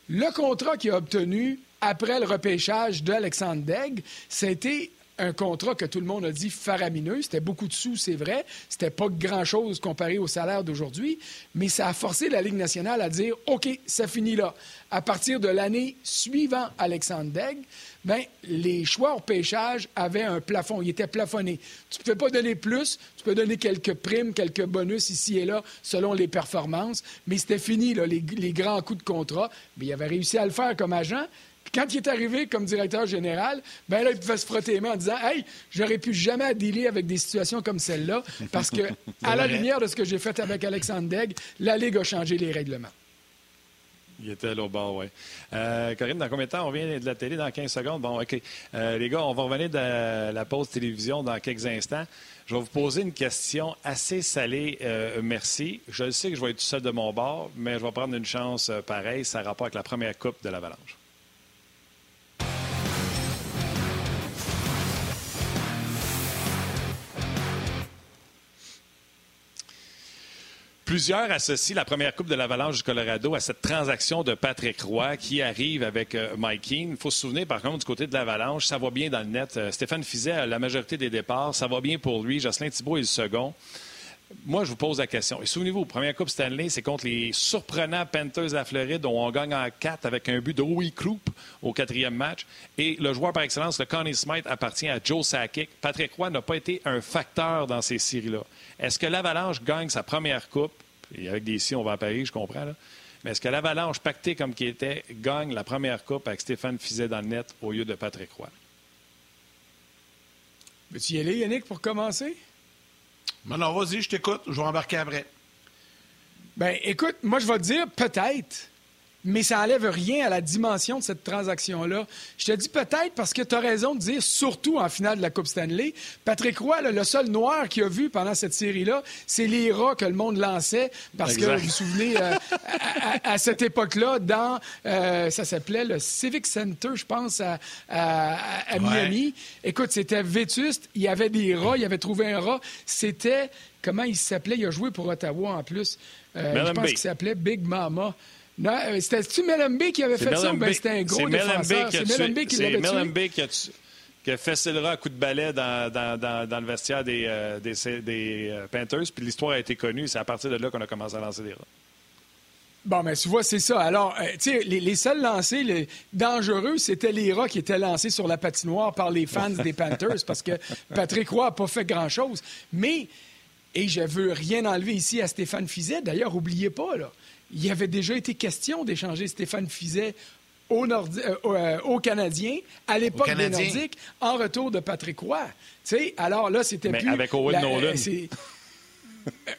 Le contrat qu'il a obtenu après le repêchage d'Alexandre Degg, c'était un contrat que tout le monde a dit faramineux. C'était beaucoup de sous, c'est vrai. C'était pas grand-chose comparé au salaire d'aujourd'hui, mais ça a forcé la Ligue nationale à dire OK, ça finit là. À partir de l'année suivant Alexandre Degg, ben, les choix au pêchage avaient un plafond. Ils étaient plafonnés. Tu ne pouvais pas donner plus. Tu peux donner quelques primes, quelques bonus ici et là selon les performances. Mais c'était fini, là, les, les, grands coups de contrat. Mais il avait réussi à le faire comme agent. Quand il est arrivé comme directeur général, ben là, il pouvait se frotter les mains en disant Hey, j'aurais pu jamais dealer avec des situations comme celle-là, parce que, à la lumière de ce que j'ai fait avec Alexandre Degg, la Ligue a changé les règlements. Il était là au bord, oui. Euh, Corinne, dans combien de temps? On vient de la télé? Dans 15 secondes? Bon, OK. Euh, les gars, on va revenir de la pause télévision dans quelques instants. Je vais vous poser une question assez salée. Euh, merci. Je sais que je vais être tout seul de mon bord, mais je vais prendre une chance pareille. Ça a rapport avec la première coupe de l'Avalanche. Plusieurs associent la première Coupe de l'Avalanche du Colorado à cette transaction de Patrick Roy qui arrive avec euh, Mike Keane. Il faut se souvenir, par contre, du côté de l'Avalanche, ça va bien dans le net. Euh, Stéphane Fizet la majorité des départs. Ça va bien pour lui. Jocelyn Thibault est le second. Moi, je vous pose la question. Et souvenez-vous, première Coupe Stanley, c'est contre les surprenants Panthers de la Floride, dont on gagne en quatre avec un but de Louis Krupp au quatrième match. Et le joueur par excellence, le Connie Smith, appartient à Joe Sakic. Patrick Roy n'a pas été un facteur dans ces séries-là. Est-ce que l'Avalanche gagne sa première Coupe? Et avec des si, on va à Paris, je comprends. Mais est-ce que l'Avalanche, pacté comme qui était, gagne la première Coupe avec Stéphane Fizet dans le net au lieu de Patrick Roy? Veux-tu y aller, Yannick, pour commencer? Non, non, vas-y, je t'écoute. Je vais embarquer après. Ben, écoute, moi, je vais te dire peut-être mais ça n'enlève rien à la dimension de cette transaction-là. Je te dis peut-être parce que tu as raison de dire, surtout en finale de la Coupe Stanley, Patrick Roy, le seul noir qu'il a vu pendant cette série-là, c'est les rats que le monde lançait parce que, vous vous souvenez, euh, à, cette époque-là, dans, euh, ça s'appelait le Civic Center, je pense, à, Miami. Écoute, c'était vétuste, il y avait des rats, il avait trouvé un rat. C'était, comment il s'appelait? Il a joué pour Ottawa en plus. Euh, je pense qu'il s'appelait Big Mama. Euh, c'était-tu Melembe qui avait fait ça ou ben, c'était un gros défenseur? C'est Melembe qui l'avait tué? qui a qui a fessé le à coup de balai dans, dans, dans, le vestiaire des, euh, des, des euh, Panthers. Puis l'histoire a été connue. C'est à partir de là qu'on a commencé à lancer des rats. Bon, mais tu vois, c'est ça. Alors, tu sais, les, les, seuls lancés les dangereux, c'était les rats qui étaient lancés sur la patinoire par les fans des Panthers parce que Patrick Roy n'a pas fait grand-chose. Mais, et je veux rien enlever ici à Stéphane Fizet, d'ailleurs, oubliez pas, là, il y avait déjà été question d'échanger Stéphane Fizet au, euh, euh, Canadiens, à l'époque des Nordiques, en retour de Patrick Roy. alors là, c'était plus... avec Owen Nolan.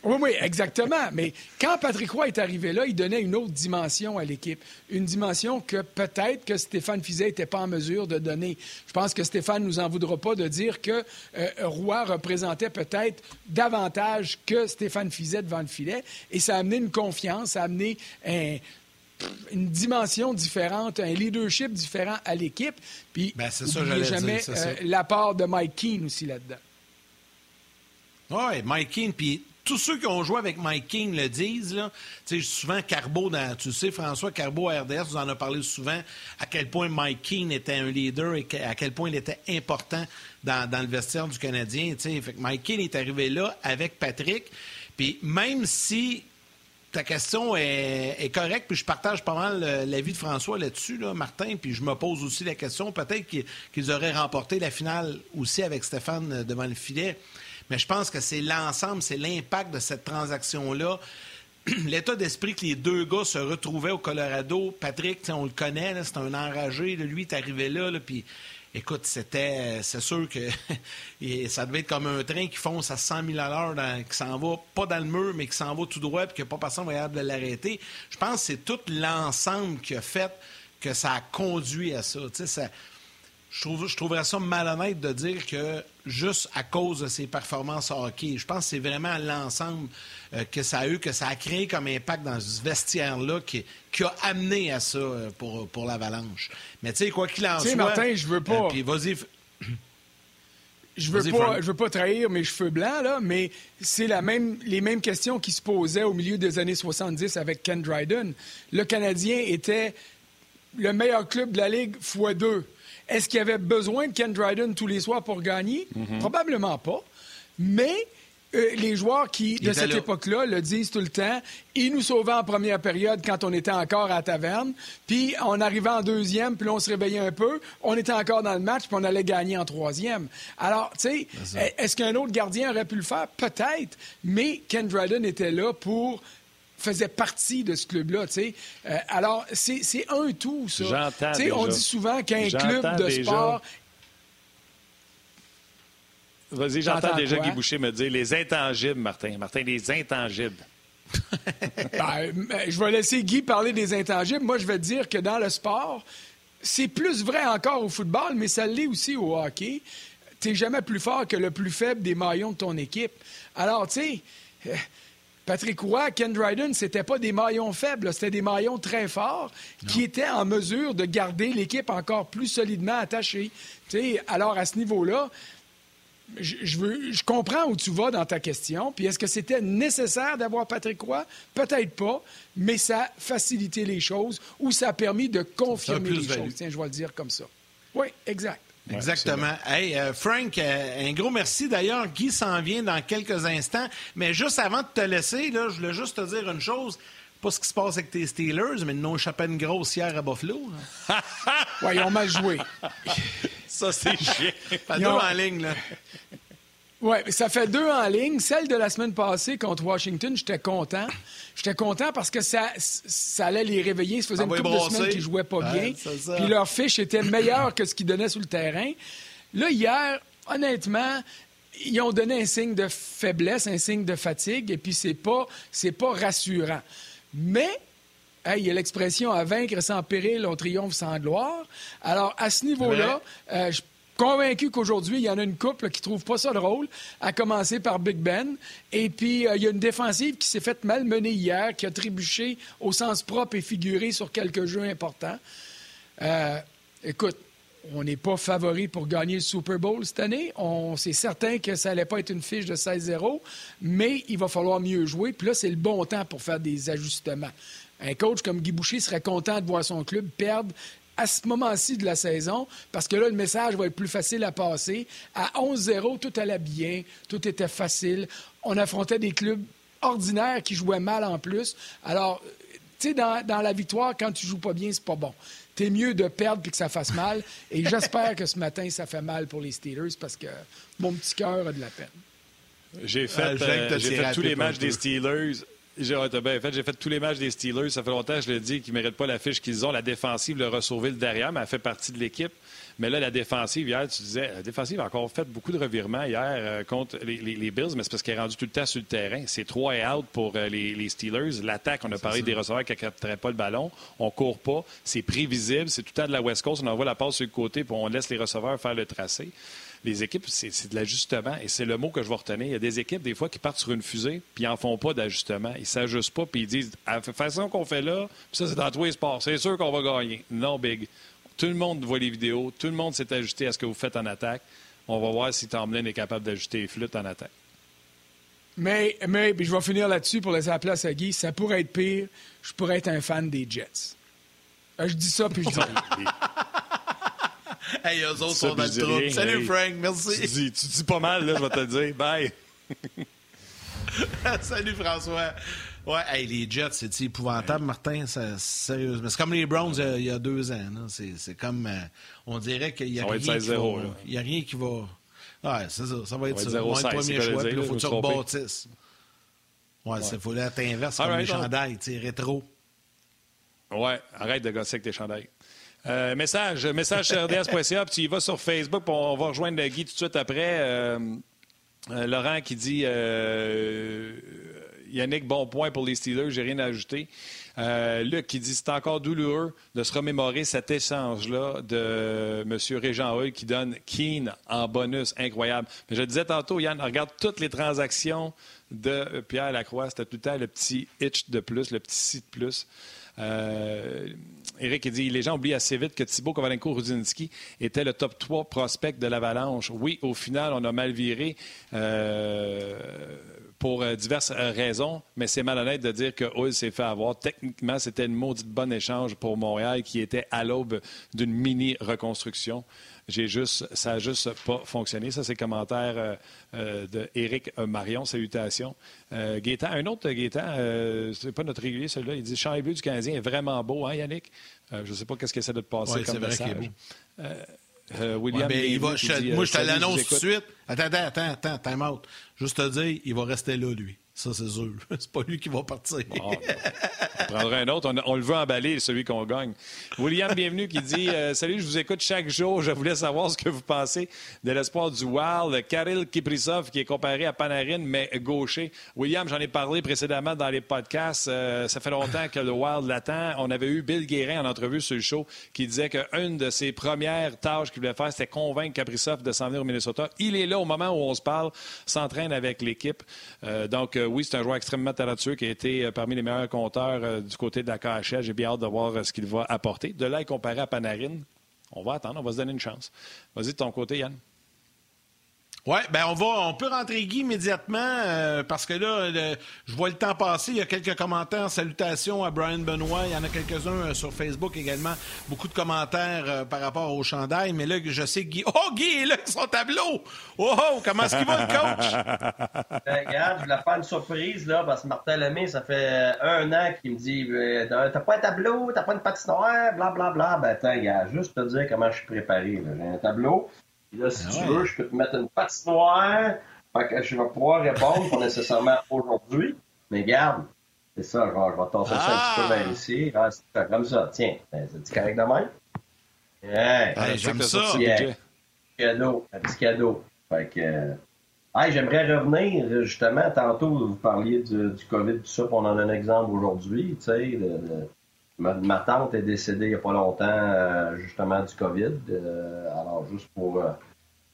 Oui, oui, exactement. Mais quand Patrick Roy est arrivé là, il donnait une autre dimension à l'équipe. Une dimension que peut-être que Stéphane Fizet n'était pas en mesure de donner. Je pense que Stéphane ne nous en voudra pas de dire que euh, Roy représentait peut-être davantage que Stéphane Fizet devant le filet. Et ça a amené une confiance, ça a amené une dimension différente, un leadership différent à l'équipe. Puis, ben, c'est ça, jamais euh, l'apport de Mike Keane aussi là-dedans. Oui, Mike Keane, puis tous ceux qui ont joué avec Mike King le disent. Souvent, Carbo, dans, tu sais, François Carbo à RDS, vous en a parlé souvent, à quel point Mike King était un leader et à quel point il était important dans, le vestiaire du Canadien. Fait Mike King est arrivé là avec Patrick. Puis même si ta question est, correcte, puis je partage pas mal l'avis de François là-dessus, là, Martin, puis je me pose aussi la question, peut-être qu'ils auraient remporté la finale aussi avec Stéphane euh, devant le filet. Mais je pense que c'est l'ensemble, c'est l'impact de cette transaction-là. L'état d'esprit que les deux gars se retrouvaient au Colorado, Patrick, on le connaît, c'est un enragé, lui est arrivé là, puis écoute, c'était, c'est sûr que ça devait être comme un train qui fonce à 100 000 à l'heure, qui s'en va pas dans le mur, mais qui s'en va tout droit, puis que pas personne va de l'arrêter. Je pense que c'est tout l'ensemble qui a fait que ça a conduit à ça. ça je, trouve, je trouverais ça malhonnête de dire que juste à cause de ses performances hockey. Je pense que c'est vraiment l'ensemble euh, que ça a eu, que ça a créé comme impact dans ce vestiaire-là qui, qui, a amené à ça euh, pour, pour l'Avalanche. Mais tu sais, quoi qu'il en soit... Martin, je veux pas... Euh, puis vas-y... Je veux pas, je veux pas trahir mes cheveux blancs là, mais c'est la même, les mêmes questions qui se posaient au milieu des années 70 avec Ken Dryden. Le Canadien était le meilleur club de la ligue fois deux. Est-ce qu'il y avait besoin de Ken Dryden tous les soirs pour gagner? Mhm. Probablement pas. Mais euh, les joueurs qui, de cette époque-là, le disent tout le temps. Ils nous sauvaient en première période quand on était encore à la taverne. Puis on arrivait en deuxième, puis on se réveillait un peu. On était encore dans le match, puis on allait gagner en troisième. Alors, tu sais, est-ce qu'un autre gardien aurait pu le faire? Peut-être. Mais Ken Dryden était là pour faisait partie de ce club-là. Euh, alors, c'est un tout, ça. J'entends On dit souvent qu'un club de sport... Vas-y, j'entends déjà Guy Boucher me dire les intangibles, Martin. Martin, les intangibles. Ben, je vais laisser Guy parler des intangibles. Moi, je vais dire que dans le sport, c'est plus vrai encore au football, mais ça l'est aussi au hockey. Tu n'es jamais plus fort que le plus faible des maillons de ton équipe. Alors, tu sais, euh, Patrick Roy, Ken Dryden, c'était pas des maillons faibles, c'était des maillons très forts qui étaient en mesure de garder l'équipe encore plus solidement attachée. alors, à ce niveau-là, je, veux, je comprends où tu vas dans ta question. Puis est-ce que c'était nécessaire d'avoir Patrick Roy? Peut-être pas, mais ça a facilité les choses ou ça a permis de confirmer les choses. Tiens, je vais le dire comme ça. Oui, exact. Exactement. hey, euh, Frank, euh, un gros merci. D'ailleurs, Guy s'en vient dans quelques instants. Mais juste avant de te laisser, là, je voulais juste te dire une chose. Pas ce qui se passe avec tes Steelers, mais ils n'ont échappé une grosse hier à Buffalo. oui, ils ont mal joué. Ça, c'est chiant. Pas en ligne, là. Oui, ça fait deux en ligne. Celle de la semaine passée contre Washington, j'étais content. J'étais content parce que ça, ça allait les réveiller. Ça faisait une couple de semaines qu'ils jouaient pas bien. Puis leur fiche était meilleure que ce qu'ils donnaient sur le terrain. Là, hier, honnêtement, ils ont donné un signe de faiblesse, un signe de fatigue, et puis c'est pas, c'est pas rassurant. Mais il y a l'expression à vaincre sans péril, on triomphe sans gloire. Alors, à ce niveau-là, euh, je convaincu qu'aujourd'hui, il y en a une couple qui ne trouve pas ça drôle, à commencer par Big Ben. Et puis, euh, il y a une défensive qui s'est faite malmener hier, qui a trébuché au sens propre et figuré sur quelques jeux importants. Euh, écoute, on n'est pas favori pour gagner le Super Bowl cette année. On, c'est certain que ça n'allait pas être une fiche de 16-0, mais il va falloir mieux jouer. Puis là, c'est le bon temps pour faire des ajustements. Un coach comme Guy Boucher serait content de voir son club perdre à ce moment-ci de la saison, parce que là, le message va être plus facile à passer. À 11-0, tout allait bien, tout était facile. On affrontait des clubs ordinaires qui jouaient mal en plus. Alors, tu sais, dans, la victoire, quand tu joues pas bien, c'est pas bon. T'es mieux de perdre puis que ça fasse mal. Et j'espère que ce matin, ça fait mal pour les Steelers parce que mon petit cœur a de la peine. J'ai fait, euh, fait tous les matchs des Steelers j'ai fait, j'ai fait tous les matchs des Steelers. Ça fait longtemps que je le dis qu'ils ne méritent pas la fiche qu'ils ont. La défensive leur a sauvé le derrière, mais elle fait partie de l'équipe. Mais là, la défensive, hier, tu disais, la défensive a encore fait beaucoup de revirements hier euh, contre les, Bills, mais c'est parce qu'elle est rendue tout le temps sur le terrain. C'est trois et out pour euh, les, Steelers. L'attaque, on a parlé des receveurs qui ne capteraient pas le ballon. On court pas. C'est prévisible. C'est tout le temps de la West Coast. On envoie la passe sur le côté, puis on laisse les receveurs faire le tracé les équipes, c'est de l'ajustement. Et c'est le mot que je vais retenir. Il y a des équipes, des fois, qui partent sur une fusée, puis ils n'en font pas d'ajustement. Ils ne s'ajustent pas, puis ils disent, à la façon qu'on fait là, ça, c'est dans tous les sports. C'est sûr qu'on va gagner. Non, Big. Tout le monde voit les vidéos. Tout le monde s'est ajusté à ce que vous faites en attaque. On va voir si Tomlin est capable d'ajuster les flûtes en attaque. Mais, mais je vais finir là-dessus pour laisser la place à Guy. Ça pourrait être pire. Je pourrais être un fan des Jets. Euh, je dis ça, puis je dis hey, eux autres sont dans le trou. Salut, Frank. Merci. Tu dis, tu dis pas mal, là, je vais te le dire. Bye. Salut, François. Ouais, hey, les Jets, c'est épouvantable, Martin, sérieusement. C'est comme les Browns euh, il y a deux ans. C'est comme. Euh, on dirait qu'il n'y a, rien qui va, il y a rien qui va. Ouais, c'est ça. Ça va être ça. Ça va être le premier choix. Puis il faut que tu rebâtisses. Ouais, il faut être inverse, comme les chandails, rétro. Ouais, arrête de gosser avec tes chandails. Euh, message, message sur rds.ca, puis tu y vas sur Facebook, on va rejoindre Guy tout de suite après. Euh, euh, Laurent qui dit Yannick, bon point pour les Steelers, j'ai rien à ajouter. Luc qui dit c'est encore douloureux de se remémorer cet échange-là de M. Régent Hull qui donne Keane en bonus. Incroyable. Mais je disais tantôt, Yann, regarde toutes les transactions de Pierre Lacroix. C'était tout le temps le petit hitch de plus, le petit site de plus. Eric dit les gens oublient assez vite que Thibaut Kovalenko-Rudzinski était le top 3 prospect de l'Avalanche. Oui, au final, on a mal viré. Euh, pour euh, diverses raisons, mais c'est malhonnête de dire que Hull s'est fait avoir. Techniquement, c'était une maudite bonne échange pour Montréal qui était à l'aube d'une mini-reconstruction. J'ai juste, ça n'a juste pas fonctionné. Ça, c'est le commentaire euh, euh, d'Éric Marion. Salutations. Euh, un autre Gaétan, euh, c'est pas notre régulier celui-là, il dit Champ bleu du Canadien est vraiment beau, hein, Yannick? je ne sais pas qu'est-ce qu'il essaie de te passer comme message. William il va, moi, je te l'annonce tout de suite. Attends, attends, attends, attends, time out. Juste te dire, il va rester là, lui. Ça, c'est sûr. C'est pas lui qui va partir. on prendra un autre. On, le veut emballer, celui qu'on gagne. William, bienvenue, qui dit euh, Salut, je vous écoute chaque jour. Je voulais savoir ce que vous pensez de l'espoir du Wild. Kirill Kiprisov, qui est comparé à Panarin, mais gaucher. William, j'en ai parlé précédemment dans les podcasts. Euh, ça fait longtemps que le Wild l'attend. On avait eu Bill Guérin en entrevue sur le show qui disait qu'une de ses premières tâches qu'il voulait faire, c'était convaincre Kaprizov de s'en venir au Minnesota. Il est là au moment où on se parle, s'entraîne avec l'équipe. Euh, donc, oui, c'est un joueur extrêmement talentueux qui a été euh, parmi les meilleurs compteurs euh, du côté de la KHL. J'ai bien hâte de voir euh, ce qu'il va apporter. De là, comparé à Panarin, on va attendre, on va se donner une chance. Vas-y de ton côté, Yann. Oui, ben on va, on peut rentrer Guy immédiatement euh, parce que là, je vois le temps passer. Il y a quelques commentaires, salutations à Brian Benoit. Il y en a quelques-uns euh, sur Facebook également. Beaucoup de commentaires euh, par rapport au chandail. Mais là, je sais Guy. Oh, Guy est là son tableau. Oh, oh comment est-ce qu'il va le coach? Ben, regarde, je voulais faire une surprise là parce que Martin Lemay, ça fait un an qu'il me dit, t'as pas un tableau, t'as pas une patinoire, bla bla bla. Ben attends, gars, juste te dire comment je suis préparé. J'ai un tableau. Là, si ah tu veux, je peux te mettre une patinoire. Fait que je vais pouvoir répondre, pas nécessairement aujourd'hui. Mais garde, c'est ça, genre, je vais tasser ça un petit peu vers ici. Ah, c'est comme ça. Tiens, ben, c'est correct de même? Yeah. J'aime ça. Yeah. Cadeau, un petit cadeau. Fait que. Hey, j'aimerais revenir, justement, tantôt, vous parliez du, du COVID, tout ça, on en a un exemple aujourd'hui, tu sais, Ma, tante est décédée il n'y a pas longtemps, euh, justement, du COVID. Euh, alors, juste pour, euh,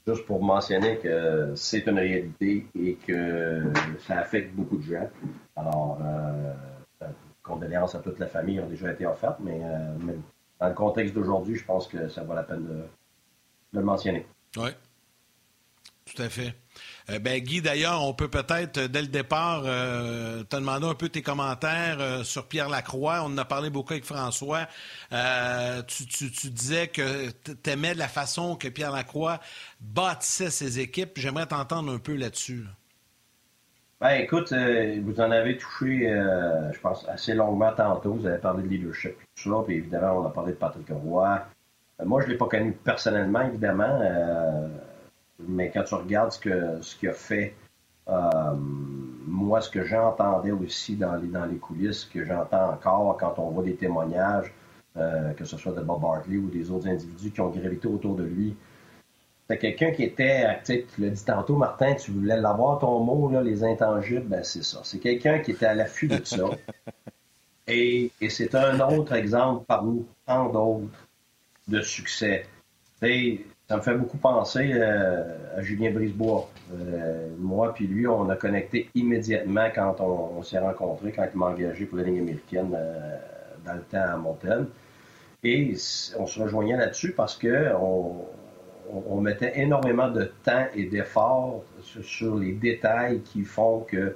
juste pour mentionner que c'est une réalité et que ça affecte beaucoup de gens. Alors, condoléances à toute la famille ont déjà été offertes, mais, dans le contexte d'aujourd'hui, je pense que ça vaut la peine de, de le mentionner. Oui, tout à fait. Euh, ben, Guy, d'ailleurs, on peut peut-être, dès le départ, euh, te demander un peu tes commentaires euh, sur Pierre Lacroix. On en a parlé beaucoup avec François. Tu, disais que tu aimais la façon que Pierre Lacroix bâtissait ses équipes. J'aimerais t'entendre un peu là-dessus. Ben, écoute, vous en avez touché, je pense, assez longuement tantôt. Vous avez parlé de leadership tout ça. Puis évidemment, on a parlé de Patrick Roy. moi, je ne l'ai pas connu personnellement, évidemment. Mais quand tu regardes ce qu'il ce a fait, euh, moi, ce que j'entendais aussi dans les, dans les coulisses, ce que j'entends encore quand on voit des témoignages, euh, que ce soit de Bob Barkley ou des autres individus qui ont gravité autour de lui, c'est quelqu'un qui était, tu l'as dit tantôt, Martin, tu voulais l'avoir ton mot, là, les intangibles, ben c'est ça. C'est quelqu'un qui était à l'affût de ça. Et, et c'est un autre exemple parmi tant d'autres de succès. Ça me fait beaucoup penser euh, à Julien Brisebois. Euh, moi puis lui, on a connecté immédiatement quand on, s'est rencontrés, quand il m'a engagé pour la ligne américaine euh, dans le temps à Montaigne. Et on se rejoignait là-dessus parce que on, mettait énormément de temps et d'efforts sur, les détails qui font que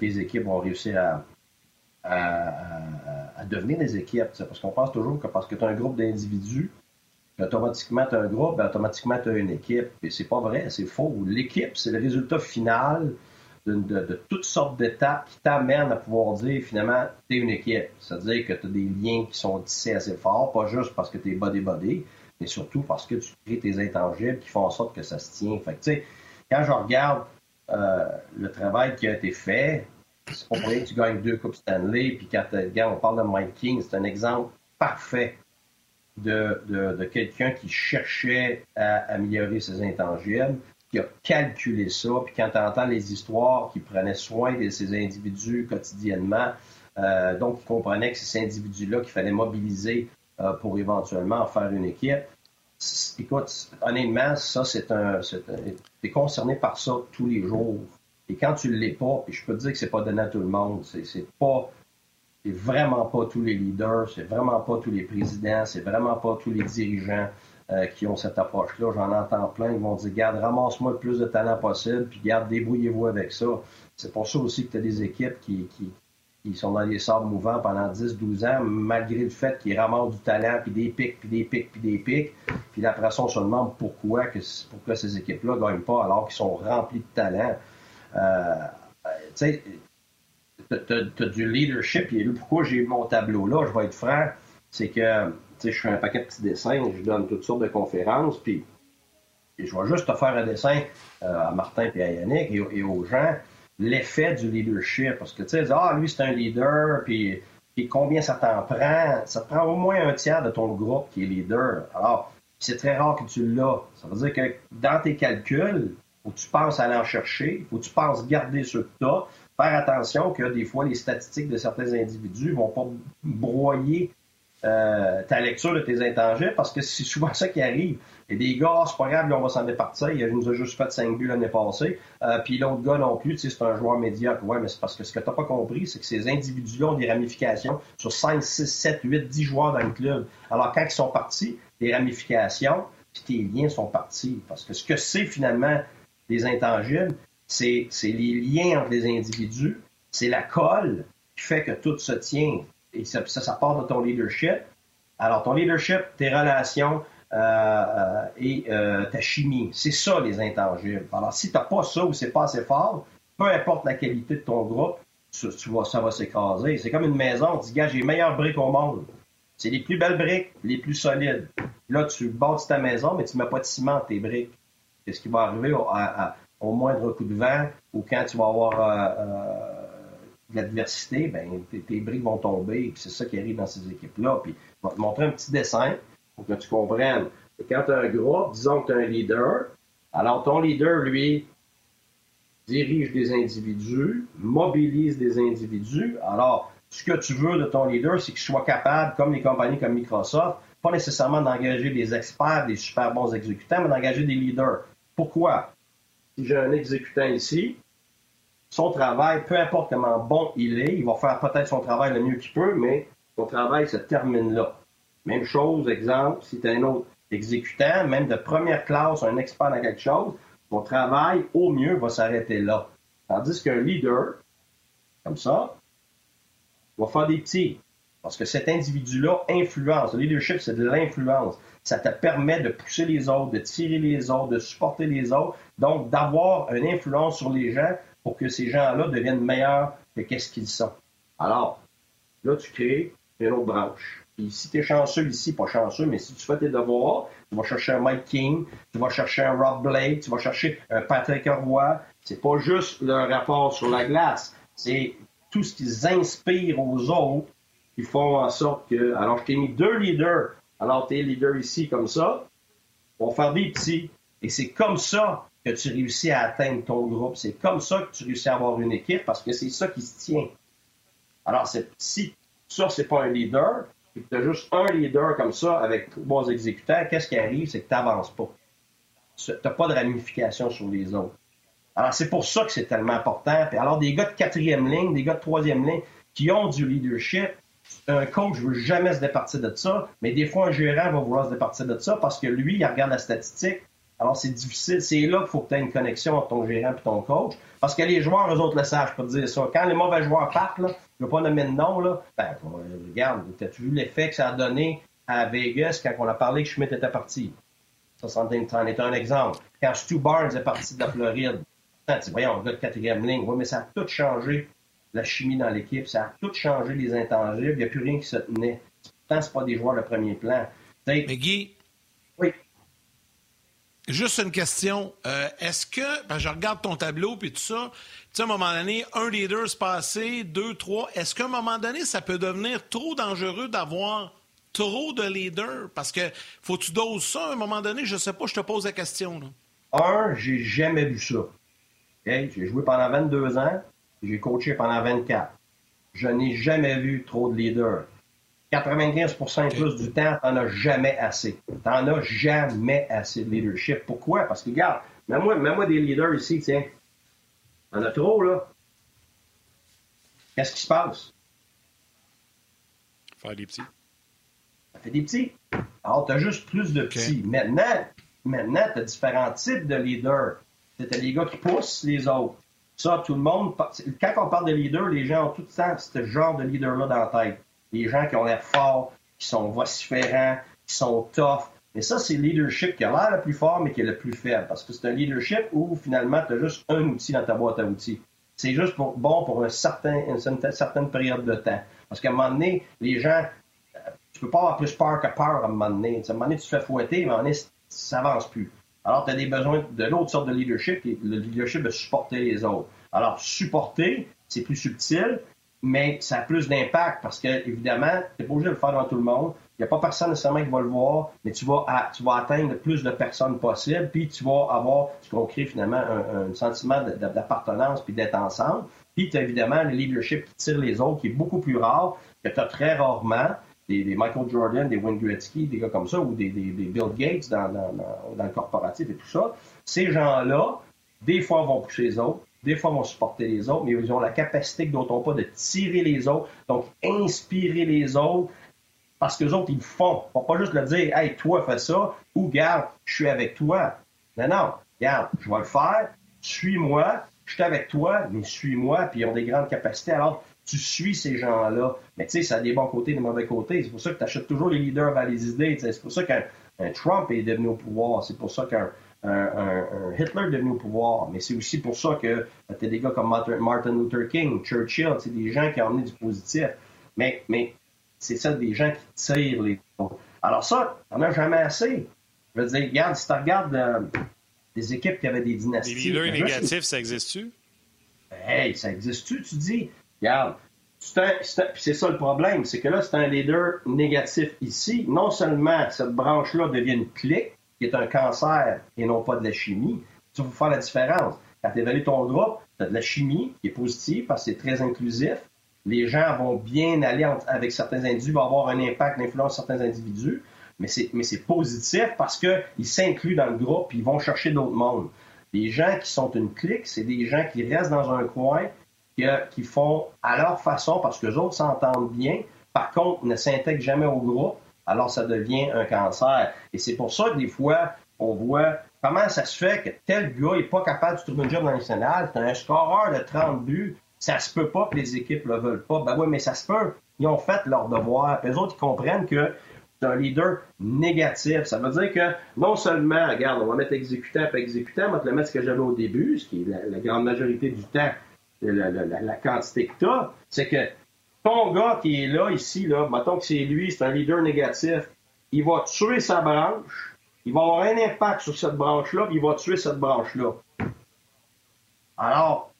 tes équipes vont réussir à, à devenir des équipes. Parce qu'on pense toujours que parce que tu as un groupe d'individus, automatiquement, tu as un groupe, ben, automatiquement, tu as une équipe. Et c'est pas vrai, c'est faux. L'équipe, c'est le résultat final de, toutes sortes d'étapes qui t'amènent à pouvoir dire, finalement, tu es une équipe. C'est-à-dire que tu as des liens qui sont tissés assez forts, pas juste parce que tu es body-body, mais surtout parce que tu crées tes intangibles qui font en sorte que ça se tient. Fait quand je regarde euh, le travail qui a été fait, c'est pas vrai que tu gagnes deux Coupes Stanley, puis quand on parle de Mike King, c'est un exemple parfait de, quelqu'un qui cherchait à améliorer ses intangibles, qui a calculé ça, puis quand tu entends les histoires, qui prenait soin de ces individus quotidiennement, euh, donc il comprenait que ces individus-là qu'il fallait mobiliser euh, pour éventuellement en faire une équipe. Écoute, honnêtement, ça, c'est un. Tu es concerné par ça tous les jours. Et quand tu ne l'es pas, puis je peux te dire que c'est pas donné à tout le monde, c'est pas c'est vraiment pas tous les leaders, c'est vraiment pas tous les présidents, c'est vraiment pas tous les dirigeants euh, qui ont cette approche-là. J'en entends plein qui vont dire Garde, ramasse-moi le plus de talent possible, puis garde, débrouillez-vous avec ça. C'est pour ça aussi que tu as des équipes qui, qui, sont dans les sables mouvants pendant 10-12 ans, malgré le fait qu'ils ramassent du talent, puis des pics, puis des pics, puis des pics. Puis après ça, on se demande pourquoi, que, pourquoi ces équipes-là ne gagnent pas alors qu'ils sont remplis de talent. Euh, tu sais, tu as, du leadership. Et pourquoi j'ai mon tableau là, je vais être franc, c'est que je fais un paquet de petits dessins, je donne toutes sortes de conférences, puis je vais juste te faire un dessin euh, à Martin et à Yannick et, aux gens. l'effet du leadership. Parce que, tu sais, ah, lui, c'est un leader, puis, combien ça t'en prend? Ça te prend au moins un tiers de ton groupe qui est leader. Alors, c'est très rare que tu l'as. Ça veut dire que dans tes calculs, que tu penses aller en chercher, que tu penses garder ce que tu as. Faire attention que des fois, les statistiques de certains individus vont pas broyer euh, ta lecture de tes intangibles parce que c'est souvent ça qui arrive. Et des gars, c'est pas grave, on va s'en départir. Il nous a juste fait 5 buts l'année passée. Euh, puis l'autre gars non plus, c'est un joueur médiocre. Ouais, mais c'est parce que ce que tu n'as pas compris, c'est que ces individus-là ont des ramifications sur 5, 6, 7, 8, 10 joueurs dans le club. Alors quand ils sont partis, les ramifications, puis tes liens sont partis. Parce que ce que c'est finalement les intangibles, c'est les liens entre les individus, c'est la colle qui fait que tout se tient. Et ça, ça, part de ton leadership. Alors, ton leadership, tes relations euh, euh, et euh, ta chimie, c'est ça les intangibles. Alors, si tu n'as pas ça ou c'est pas assez fort, peu importe la qualité de ton groupe, tu, ça va s'écraser. C'est comme une maison. Tu dis, gars, j'ai les meilleures briques au monde. C'est les plus belles briques, les plus solides. Là, tu bâtis ta maison, mais tu ne mets pas de ciment tes briques. Qu'est-ce qui va arriver au, moindre coup de vent ou quand tu vas avoir de l'adversité, ben, tes, briques vont tomber. C'est ça qui arrive dans ces équipes-là. Puis, je vais te montrer un petit dessin pour que tu comprennes. quand tu as un groupe, disons que tu as un leader, alors ton leader, lui, dirige des individus, mobilise des individus. Alors, ce que tu veux de ton leader, c'est qu'il soit capable, comme les compagnies comme Microsoft, pas nécessairement d'engager des experts, des super bons exécutants, mais d'engager des leaders. Pourquoi? Si j'ai un exécutant ici, son travail, peu importe comment bon il est, il va faire peut-être son travail le mieux qu'il peut, mais son travail se termine là. Même chose, exemple, si tu es un autre exécutant, même de première classe, un expert dans quelque chose, ton travail, au mieux, va s'arrêter là. Tandis qu'un leader, comme ça, va faire des petits. Parce que cet individu-là influence. Le leadership, c'est de l'influence. Ça te permet de pousser les autres, de tirer les autres, de supporter les autres. Donc, d'avoir une influence sur les gens pour que ces gens-là deviennent meilleurs que qu'est-ce qu'ils sont. Alors, là, tu crées une autre branche. Puis si tu es chanceux ici, pas chanceux, mais si tu fais tes devoirs, tu vas chercher un Mike King, tu vas chercher un Rob Blake, tu vas chercher un Patrick Roy. C'est pas juste leur rapport sur la glace, c'est tout ce qu'ils inspirent aux autres qui font en sorte que. Alors, je t'ai mis deux leaders. Alors, tu es leader ici comme ça. On va faire des petits. Et c'est comme ça que tu réussis à atteindre ton groupe. C'est comme ça que tu réussis à avoir une équipe parce que c'est ça qui se tient. Alors, si ça, c'est pas un leader, que tu as juste un leader comme ça avec trois exécutants, qu'est-ce qui arrive? C'est que tu n'avances pas. Tu n'as pas de ramification sur les autres. Alors, c'est pour ça que c'est tellement important. Puis alors, des gars de quatrième ligne, des gars de troisième ligne qui ont du leadership, un coach ne veut jamais se départir de ça, mais des fois, un gérant va vouloir se départir de ça parce que lui, il regarde la statistique, alors, c'est difficile. C'est là qu'il faut que tu aies une connexion entre ton gérant et ton coach. Parce que les joueurs, eux autres, le savent, je peux dire ça. Quand les mauvais joueurs partent, je ne veux pas nommer de nom, là, ben, regarde, as-tu vu l'effet que ça a donné à Vegas quand on a parlé que Schmidt était parti? Ça, c'en est un exemple. Quand Stu Barnes est parti de la Floride, tu voyons, on gars de quatrième ligne. Mais ça a tout changé, la chimie dans l'équipe. Ça a tout changé, les intangibles. Il n'y a plus rien qui se tenait. Pourtant, ce pas des joueurs de premier plan. mais Guy, oui. Juste une question. Euh, est-ce que, ben, je regarde ton tableau puis tout ça, tu sais, à un moment donné, un leader se passer, deux, trois. Est-ce qu'à un moment donné, ça peut devenir trop dangereux d'avoir trop de leaders? Parce que faut que tu doses ça à un moment donné. Je sais pas, je te pose la question. Là. Un, j'ai jamais vu ça. J'ai joué pendant 22 ans, j'ai coaché pendant 24. Je n'ai jamais vu trop de leaders. 95 et plus du temps, t'en as jamais assez. T'en as jamais assez de leadership. Pourquoi? Parce que, regarde, mets-moi, mets-moi des leaders ici, tiens. T'en as trop, là. Qu'est-ce qui se passe? Faire des petits. Ça fait des petits. Alors, t'as juste plus de petits. Maintenant, maintenant, t'as différents types de leaders. T'as les gars qui poussent les autres. Ça, tout le monde. Quand on parle de leader, les gens ont tout le temps ce genre de leader-là dans la tête des gens qui ont l'air forts, qui sont vociférants, qui sont tough. Mais ça, c'est le leadership qui a l'air le plus fort, mais qui est le plus faible. Parce que c'est un leadership où finalement, tu as juste un outil dans ta boîte à outils. C'est juste bon pour certain, une, certaine période de temps. Parce qu'à un moment donné, les gens, euh, tu peux pas avoir plus peur que peur à un moment donné. À un moment donné, tu te fais fouetter, mais à un moment donné, ça avance plus. Alors, tu as des besoins de l'autre sorte de leadership, qui le leadership de supporter les autres. Alors, supporter, c'est plus subtil, mais ça a plus d'impact parce que, évidemment, tu n'es pas obligé de le faire dans tout le monde. Il n'y a pas personne nécessairement qui va le voir, mais tu vas, tu vas atteindre le plus de personnes possible, puis tu vas avoir, tu vas créer finalement un, sentiment d'appartenance puis d'être ensemble. Puis tu as évidemment le leadership qui tire les autres, qui est beaucoup plus rare, que tu as très rarement. Des, Michael Jordan, des Wayne Gretzky, des gars comme ça, ou des, Bill Gates dans, le corporatif et tout ça. Ces gens-là, des fois, vont pousser les autres, des fois, vont supporter les autres, mais ils ont la capacité que d'autres pas de tirer les autres, donc inspirer les autres, parce que les autres, ils le font. Ils pas juste le dire, hey, toi, fais ça, ou garde, je suis avec toi. Non, non, regarde, je vais le faire, suis-moi, je suis avec toi, mais suis-moi, puis ils ont des grandes capacités. Alors, tu suis ces gens-là. Mais tu sais, ça a des bons côtés et des mauvais côtés. C'est pour ça que tu achètes toujours les leaders vers les idées. C'est pour ça qu'un Trump est devenu au pouvoir. C'est pour ça qu'un un, Hitler est devenu au pouvoir, mais c'est aussi pour ça que tu as des gars comme Martin Luther King, Churchill, c'est des gens qui ont amené du positif. Mais, mais c'est ça, des gens qui tirent les Alors ça, on a jamais assez. Je veux dire, regarde, si tu regardes euh, des équipes qui avaient des dynasties... Les leaders négatifs, ça existe-tu? Hey, ça existe-tu, tu dis? Regarde, c'est ça le problème, c'est que là, c'est un leader négatif ici. Non seulement cette branche-là devient une clique, qui est un cancer et non pas de la chimie, tu vas faire la différence. Quand tu évalues ton groupe, tu as de la chimie qui est positive parce que c'est très inclusif. Les gens vont bien aller avec certains individus, vont avoir un impact, l'influence sur certains individus, mais c'est positif parce qu'ils s'incluent dans le groupe et ils vont chercher d'autres mondes. Les gens qui sont une clique, c'est des gens qui restent dans un coin, qui, qui font à leur façon parce que les autres s'entendent bien, par contre, ne s'intègrent jamais au groupe alors ça devient un cancer. Et c'est pour ça que des fois, on voit comment ça se fait que tel gars n'est pas capable de trouver un job dans national, c'est un scoreur de 30 buts, ça se peut pas que les équipes le veulent pas. Ben oui, mais ça se peut. Ils ont fait leur devoir. les autres, ils comprennent que c'est un leader négatif. Ça veut dire que non seulement, regarde, on va mettre exécutant après exécutant, on va te le mettre ce que j'avais au début, ce qui est la, grande majorité du temps, la, quantité que tu as, c'est que ton gars qui est là, ici, là, mettons que c'est lui, c'est un leader négatif, il va tuer sa branche, il va avoir un impact sur cette branche-là, puis il va tuer cette branche-là. Alors,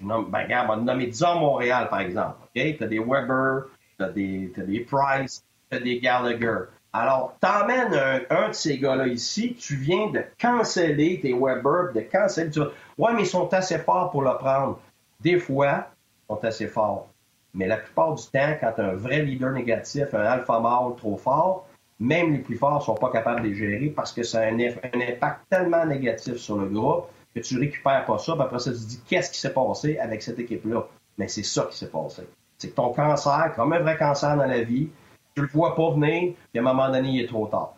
ben, regarde, on va nommer, disons Montréal, par exemple. OK? T'as des Weber, des, as des Price, t'as des Gallagher. Alors, t'emmènes un, un de ces gars-là ici, tu viens de canceller tes Weber, de canceller. Tu ouais, mais ils sont assez forts pour le prendre. Des fois, sont assez forts. Mais la plupart du temps, quand un vrai leader négatif, un alpha mâle trop fort, même les plus forts ne sont pas capables de les gérer parce que ça a un, impact tellement négatif sur le groupe que tu récupères pas ça. Puis après ça, tu te dis qu'est-ce qui s'est passé avec cette équipe-là? Mais c'est ça qui s'est passé. C'est que ton cancer, comme un vrai cancer dans la vie, tu le vois pas venir, puis à un moment donné, il est trop tard.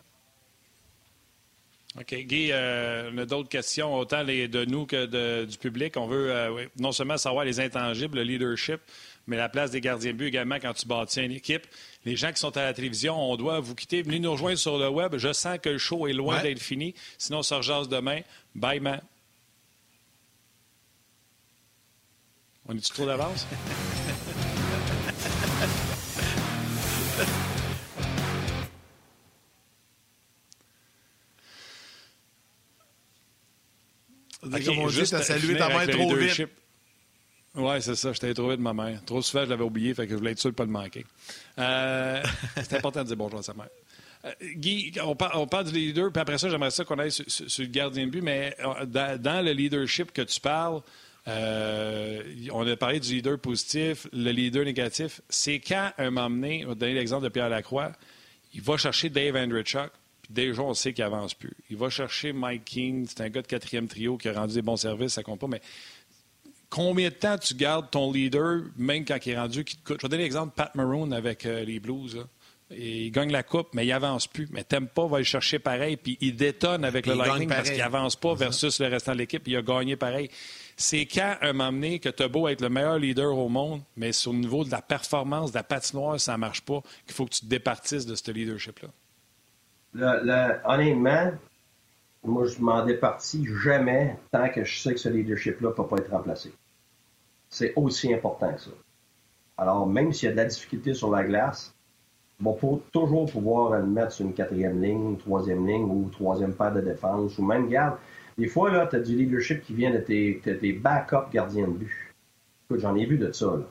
OK. Guy, euh, on a d'autres questions, autant les, de nous que du public. On veut euh, non seulement savoir les intangibles, le leadership, mais la place des gardiens de but également quand tu bâtis une équipe. Les gens qui sont à la télévision, on doit vous quitter. Venez nous rejoindre sur le web. Je sens que le show est loin d'être fini. Sinon, on se rejase demain. Bye, man. On est-tu trop d'avance? Okay, comme on dit, t'as salué ta mère trop vite. Oui, c'est ça. Je t'avais trouvé de ma mère. Trop souvent, je l'avais oublié, fait que je voulais être sûr de ne pas le manquer. Euh, c'est important de dire bonjour à sa mère. Euh, Guy, on, parle du leader, puis après ça, j'aimerais ça qu'on aille sur, le gardien de but, mais euh, dans, le leadership que tu parles, on a parlé du leader positif, le leader négatif. C'est quand, un moment donné, on va donner l'exemple de Pierre Lacroix, il va chercher Dave Andrichuk, puis déjà, on sait qu'il avance plus. Il va chercher Mike King, c'est un gars de quatrième trio qui a rendu des bons services, ça compte pas, mais combien de temps tu gardes ton leader, même quand il est rendu, qui te coûte? Je vais donner l'exemple de Pat Maroon avec euh, les Blues. il gagne la coupe, mais il avance plus. Mais t'aimes pas, va le chercher pareil, puis il détonne avec le Lightning parce qu'il avance pas versus le restant de l'équipe, il a gagné pareil. C'est quand, un moment donné, que tu as beau être le meilleur leader au monde, mais sur le niveau de la performance, de la patinoire, ça marche pas, qu'il faut que tu te départisses de ce leadership-là? Honnêtement, moi, je m'en départis jamais tant que je sais que ce leadership-là ne peut pas être remplacé. C'est aussi important que ça. Alors, même s'il y a de la difficulté sur la glace, on va toujours pouvoir le mettre sur une quatrième ligne, une troisième ligne ou troisième paire de défense ou même, garde, Des fois, là, tu as du leadership qui vient de tes, tes backup gardiens de but. Écoute, j'en ai vu de ça, là.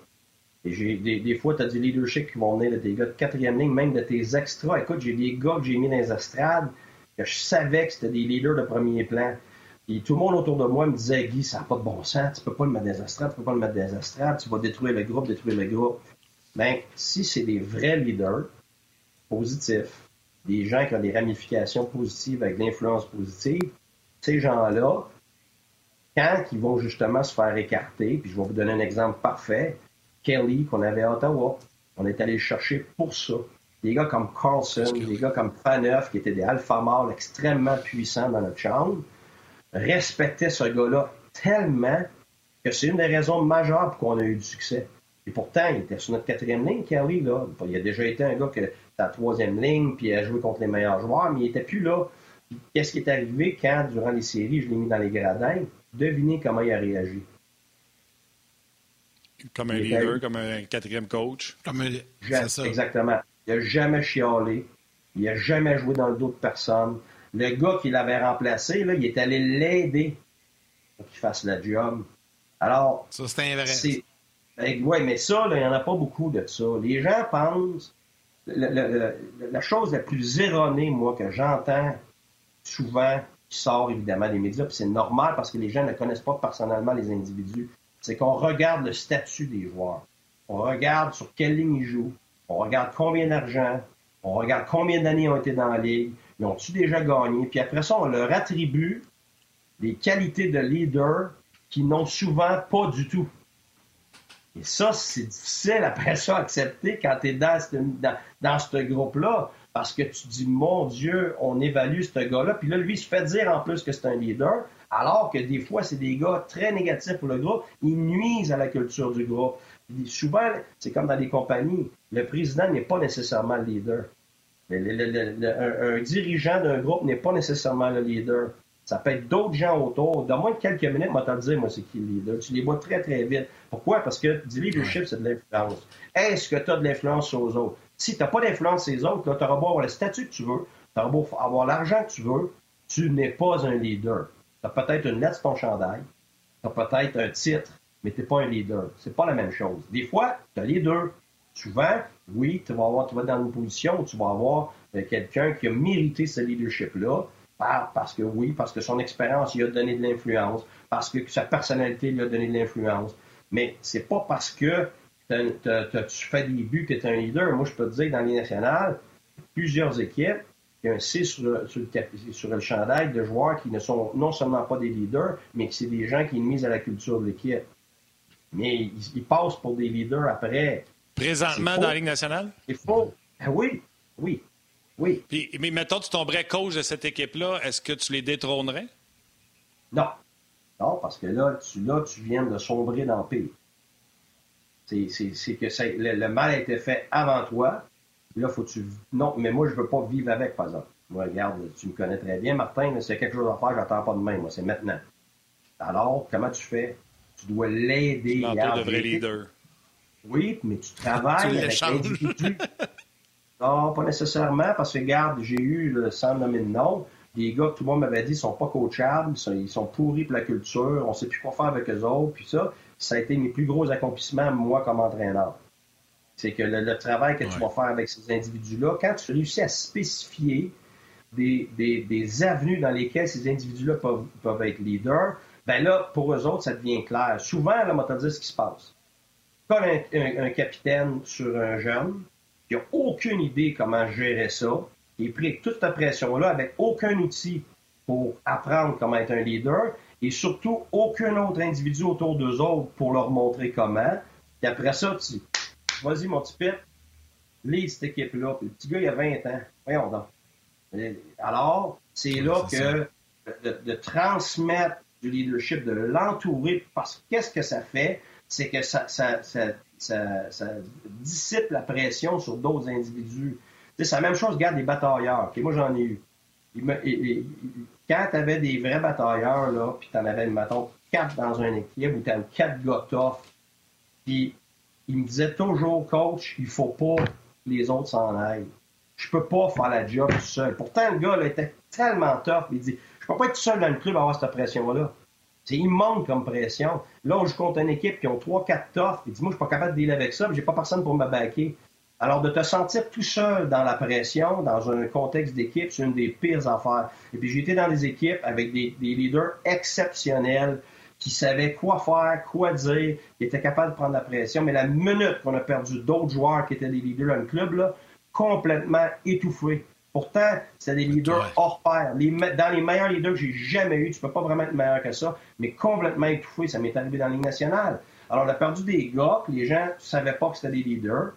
Et j'ai, des, fois, tu as du leadership qui vont venir de tes gars de quatrième ligne, même de tes extras. Écoute, j'ai des gars que j'ai mis dans les estrades que je savais que c'était des leaders de premier plan. Et tout le monde autour de moi me disait, Guy, ça n'a pas de bon sens, tu peux pas le mettre dans les estrades, tu peux pas le mettre dans les estrades, tu vas détruire le groupe, détruire le groupe. Bien, si c'est des vrais leaders positifs, des gens qui ont des ramifications positives avec l'influence positive, ces gens-là, quand ils vont justement se faire écarter, puis je vais vous donner un exemple parfait, Kelly qu'on avait à Ottawa, on est allé chercher pour ça. Des gars comme Carlson, des gars comme Faneuf, qui étaient des alpha mâles extrêmement puissants dans notre chambre, respectaient ce gars-là tellement que c'est une des raisons majeures pour qu'on a eu du succès. Et pourtant, il était sur notre quatrième ligne, Kelly. Là. Il a déjà été un gars qui était à la troisième ligne, puis il a joué contre les meilleurs joueurs, mais il n'était plus là. Qu'est-ce qui est arrivé quand, durant les séries, je l'ai mis dans les gradins? Devinez comment il a réagi. Comme un leader, comme un quatrième coach. Comme ça. Exactement. Il n'a jamais chialé. Il n'a jamais joué dans le dos de personne. Le gars qui l'avait remplacé, là, il est allé l'aider pour qu'il fasse le job. Alors. Ça, c'est un vrai. Ben, oui, mais ça, il n'y en a pas beaucoup de ça. Les gens pensent. la chose la plus erronée, moi, que j'entends souvent, qui sort évidemment des médias, puis c'est normal parce que les gens ne connaissent pas personnellement les individus, c'est qu'on regarde le statut des joueurs. On regarde sur quelle ligne ils jouent. On regarde combien d'argent. On regarde combien d'années ont été dans la ligue. Ils ont-tu déjà gagné? Puis après ça, on leur attribue des qualités de leader qui n'ont souvent pas du tout. Et ça, c'est difficile après ça à accepter quand tu es dans ce, dans, ce groupe-là, parce que tu dis, mon Dieu, on évalue ce gars-là, puis là, lui, il se fait dire en plus que c'est un leader, alors que des fois, c'est des gars très négatifs pour le groupe, ils nuisent à la culture du groupe. souvent, c'est comme dans les compagnies, le président n'est pas nécessairement le leader. un, dirigeant d'un groupe n'est pas nécessairement le leader. Ça peut être d'autres gens autour. Dans moins de quelques minutes, moi, te dire, moi, c'est qui le leader? Tu les vois très, très vite. Pourquoi? Parce que du leadership, c'est de l'influence. Est-ce que tu as de l'influence sur les autres? Si tu n'as pas d'influence sur les autres, tu auras beau avoir le statut que tu veux, tu auras beau avoir l'argent que tu veux, tu n'es pas un leader. Tu as peut-être une lettre sur ton chandail, tu as peut-être un titre, mais tu n'es pas un leader. C'est pas la même chose. Des fois, tu as les deux. Souvent, oui, tu vas, avoir, tu vas être dans une position où tu vas avoir euh, quelqu'un qui a mérité ce leadership-là, parce que oui, parce que son expérience lui a donné de l'influence, parce que sa personnalité lui a donné de l'influence. Mais c'est pas parce que tu fais des buts que tu es un leader. Moi, je peux te dire dans les nationales, plusieurs équipes, il y a un C sur le, sur le, chandail de joueurs qui ne sont non seulement pas des leaders, mais qui c'est des gens qui misent à la culture de l'équipe. Mais ils, passent pour des leaders après. Présentement dans la Ligue nationale? Ah oui, oui. Oui. mais mettons, tu tomberais coach de cette équipe-là, est-ce que tu les détrônerais? Non. Non, parce que là, tu, là, tu viens de sombrer dans le pire. C'est que le, mal a été fait avant toi. Là, faut tu. Non, mais moi, je veux pas vivre avec, par exemple. Moi, regarde, tu me connais très bien, Martin, c'est quelque chose à faire, j'attends pas de main, moi, c'est maintenant. Alors, comment tu fais? Tu dois l'aider. Tu de vrai leader. Oui, mais tu travailles avec l'individu. Non, pas nécessairement, parce que, regarde, j'ai eu, le sans nommer de nom, des gars que tout le monde m'avait dit, ils sont pas coachables, ils sont, pourris pour la culture, on sait plus quoi faire avec eux autres, puis ça, ça a été mes plus gros accomplissements, moi, comme entraîneur. C'est que le, travail que tu vas faire avec ces individus-là, quand tu réussis à spécifier des, des, avenues dans lesquelles ces individus-là peuvent, peuvent, être leaders, ben là, pour eux autres, ça devient clair. Souvent, là, on va te dire ce qui se passe. Comme un capitaine sur un jeune, il n'a aucune idée comment gérer ça. Il est pris avec toute cette pression-là, avec aucun outil pour apprendre comment être un leader et surtout aucun autre individu autour d'eux autres pour leur montrer comment. Et après ça, tu vas-y, mon petit pit, lead cette équipe-là. le petit gars, il a 20 ans. Voyons donc. Alors, c'est là que de, transmettre du leadership, de l'entourer, parce que qu'est-ce que ça fait? C'est que ça, ça, ça ça, dissipe la pression sur d'autres individus. C'est la même chose, regarde les batailleurs. moi, j'en ai eu. quand tu avais des vrais batailleurs, là, puis tu en avais, mettons, quatre dans un équipe ou tu avais quatre gars tough, puis il me disait toujours, coach, il faut pas que les autres s'en aillent. Je peux pas faire la job tout seul. Pourtant, le gars était tellement tough. Il dit, je peux pas être seul dans le club à avoir cette pression-là. C'est immense comme pression. Là, on joue contre une équipe qui ont 3-4 toughs. Et dis, moi, je suis pas capable de dealer avec ça, j'ai pas personne pour me baquer. Alors, de te sentir tout seul dans la pression, dans un contexte d'équipe, c'est une des pires affaires. Et puis, j'ai été dans des équipes avec des, leaders exceptionnels qui savaient quoi faire, quoi dire, qui étaient capables de prendre la pression. Mais la minute qu'on a perdu d'autres joueurs qui étaient des leaders dans le club, là, complètement étouffés. Pourtant, c'est des leaders hors pair. dans les meilleurs leaders que j'ai jamais eu, tu peux pas vraiment être meilleur que ça, mais complètement étouffé. Ça m'est arrivé dans la Ligue nationale. Alors, on a perdu des gars, puis les gens ne savaient pas que c'était des leaders.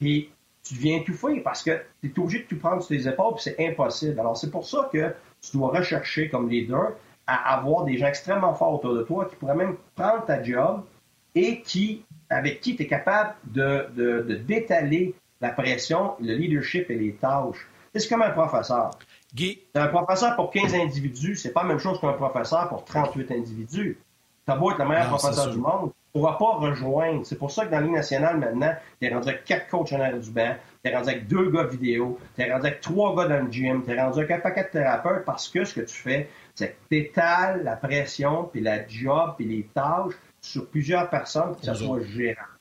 Puis, tu deviens étouffé parce que tu es obligé de tout prendre sur tes épaules, puis c'est impossible. Alors, c'est pour ça que tu dois rechercher comme leader à avoir des gens extrêmement forts autour de toi qui pourraient même prendre ta job et qui, avec qui tu es capable de, de détaler la pression, le leadership et les tâches. C'est comme un professeur. Guy. Un professeur pour 15 individus, c'est pas la même chose qu'un professeur pour 38 individus. T'as beau être le meilleur professeur du monde, pourras pas rejoindre. C'est pour ça que dans la Ligue nationale, maintenant, tu es rendu avec quatre coachs en arrière du banc, tu es rendu avec deux gars vidéo, tu es rendu avec trois gars dans le gym, tu es rendu avec un paquet de thérapeutes parce que ce que tu fais, c'est que tu étales la pression, puis la job, puis les tâches sur plusieurs personnes, que ce soit gérant.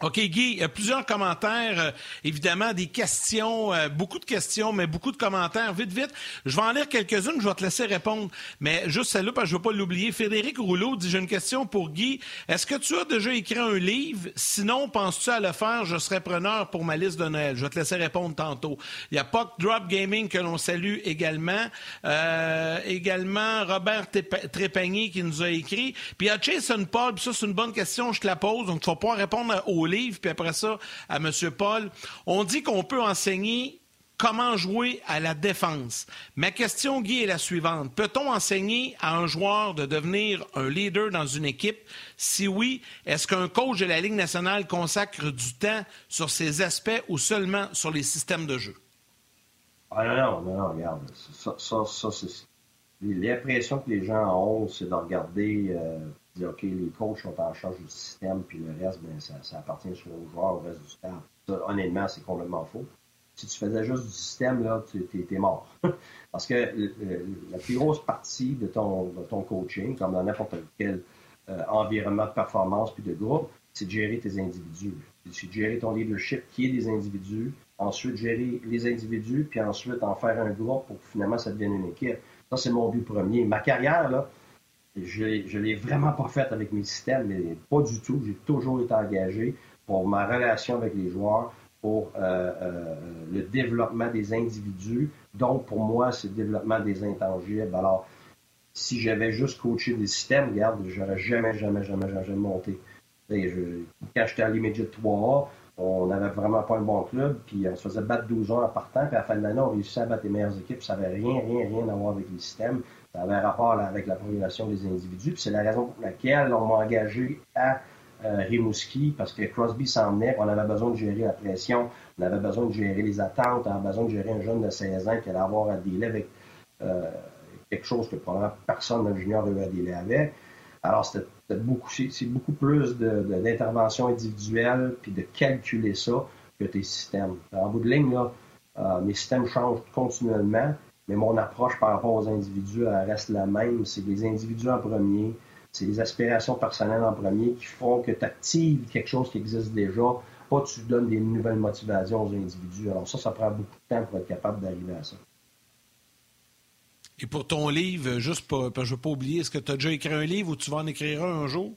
OK, Guy, plusieurs commentaires, euh, évidemment, des questions, euh, beaucoup de questions, mais beaucoup de commentaires. Vite, vite, je vais en lire quelques-unes, je vais te laisser répondre. Mais juste celle-là, parce que je ne veux pas l'oublier. Frédéric Rouleau dit, j'ai une question pour Guy. Est-ce que tu as déjà écrit un livre? Sinon, penses-tu à le faire? Je serai preneur pour ma liste de Noël. Je vais te laisser répondre tantôt. Il y a Puck Drop Gaming que l'on salue également. Euh, également, Robert Trépanier qui nous a écrit. Puis il y a Jason Paul, puis ça, c'est une bonne question, je te la pose, donc tu vas pouvoir répondre au livre, puis après ça, à M. Paul. On dit qu'on peut enseigner comment jouer à la défense. Ma question, Guy, est la suivante. Peut-on enseigner à un joueur de devenir un leader dans une équipe? Si oui, est-ce qu'un coach de la Ligue nationale consacre du temps sur ces aspects ou seulement sur les systèmes de jeu? Ah non, non, non, regarde. Ça, ça, ça. L'impression que les gens ont, c'est de regarder euh, OK, les coachs sont en charge du système, puis le reste, ben, ça, appartient soit aux joueurs, au reste du staff. honnêtement, c'est complètement faux. Si tu faisais juste du système, là, tu es, mort. Parce que la plus grosse partie de ton, ton coaching, comme dans n'importe quel euh, environnement de performance puis de groupe, c'est de gérer tes individus. C'est de gérer ton leadership qui est des individus, ensuite gérer les individus, puis ensuite en faire un groupe pour que finalement ça devienne une équipe. Ça, c'est mon but premier. Ma carrière, là, je ne l'ai vraiment pas fait avec mes systèmes, mais pas du tout. J'ai toujours été engagé pour ma relation avec les joueurs, pour euh, euh, le développement des individus. Donc, pour moi, c'est le développement des intangibles. Alors, si j'avais juste coaché des systèmes, regarde, j'aurais jamais, jamais, jamais, jamais monté. Quand j'étais à l'Immediate 3A, on n'avait vraiment pas un bon club, puis on se faisait battre 12 ans en partant, puis à la fin de l'année, on réussissait à battre les meilleures équipes. Ça n'avait rien, rien, rien à voir avec les systèmes. Ça avait rapport avec la progression des individus. C'est la raison pour laquelle on m'a engagé à euh, Rimouski, parce que Crosby s'en venait, on avait besoin de gérer la pression, on avait besoin de gérer les attentes, on avait besoin de gérer un jeune de 16 ans qui allait avoir à délai avec euh, quelque chose que probablement personne dans le junior avait à délai avec. Alors, c'était beaucoup, c'est beaucoup plus d'intervention individuelle puis de calculer ça que tes systèmes. En bout de ligne, euh, mes systèmes changent continuellement mais mon approche par rapport aux individus elle reste la même. C'est les individus en premier, c'est les aspirations personnelles en premier qui font que tu actives quelque chose qui existe déjà, pas tu donnes des nouvelles motivations aux individus. Alors ça, ça prend beaucoup de temps pour être capable d'arriver à ça. Et pour ton livre, juste pour, je ne veux pas oublier, est-ce que tu as déjà écrit un livre ou tu vas en écrire un un jour?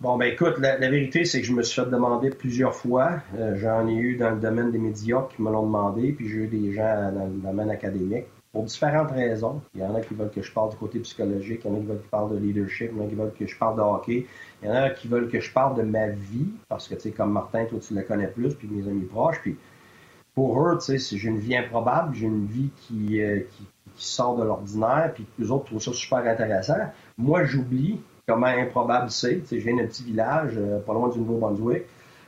Bon, ben écoute, la, vérité, c'est que je me suis fait demander plusieurs fois. Euh, j'en ai eu dans le domaine des médias qui me l'ont demandé, puis j'ai eu des gens dans le domaine académique pour différentes raisons. Il y en a qui veulent que je parle du côté psychologique, il y en a qui veulent que je parle de leadership, il y en a qui veulent que je parle de hockey, il y en a qui veulent que je parle de ma vie, parce que, tu sais, comme Martin, toi, tu le connais plus, puis mes amis proches, puis pour eux, tu sais, j'ai une vie improbable, j'ai une vie qui, euh, sort de l'ordinaire, puis les autres trouvent ça super intéressant. Moi, j'oublie comment improbable c'est. Je viens d'un petit village, euh, pas loin du Nouveau-Brunswick.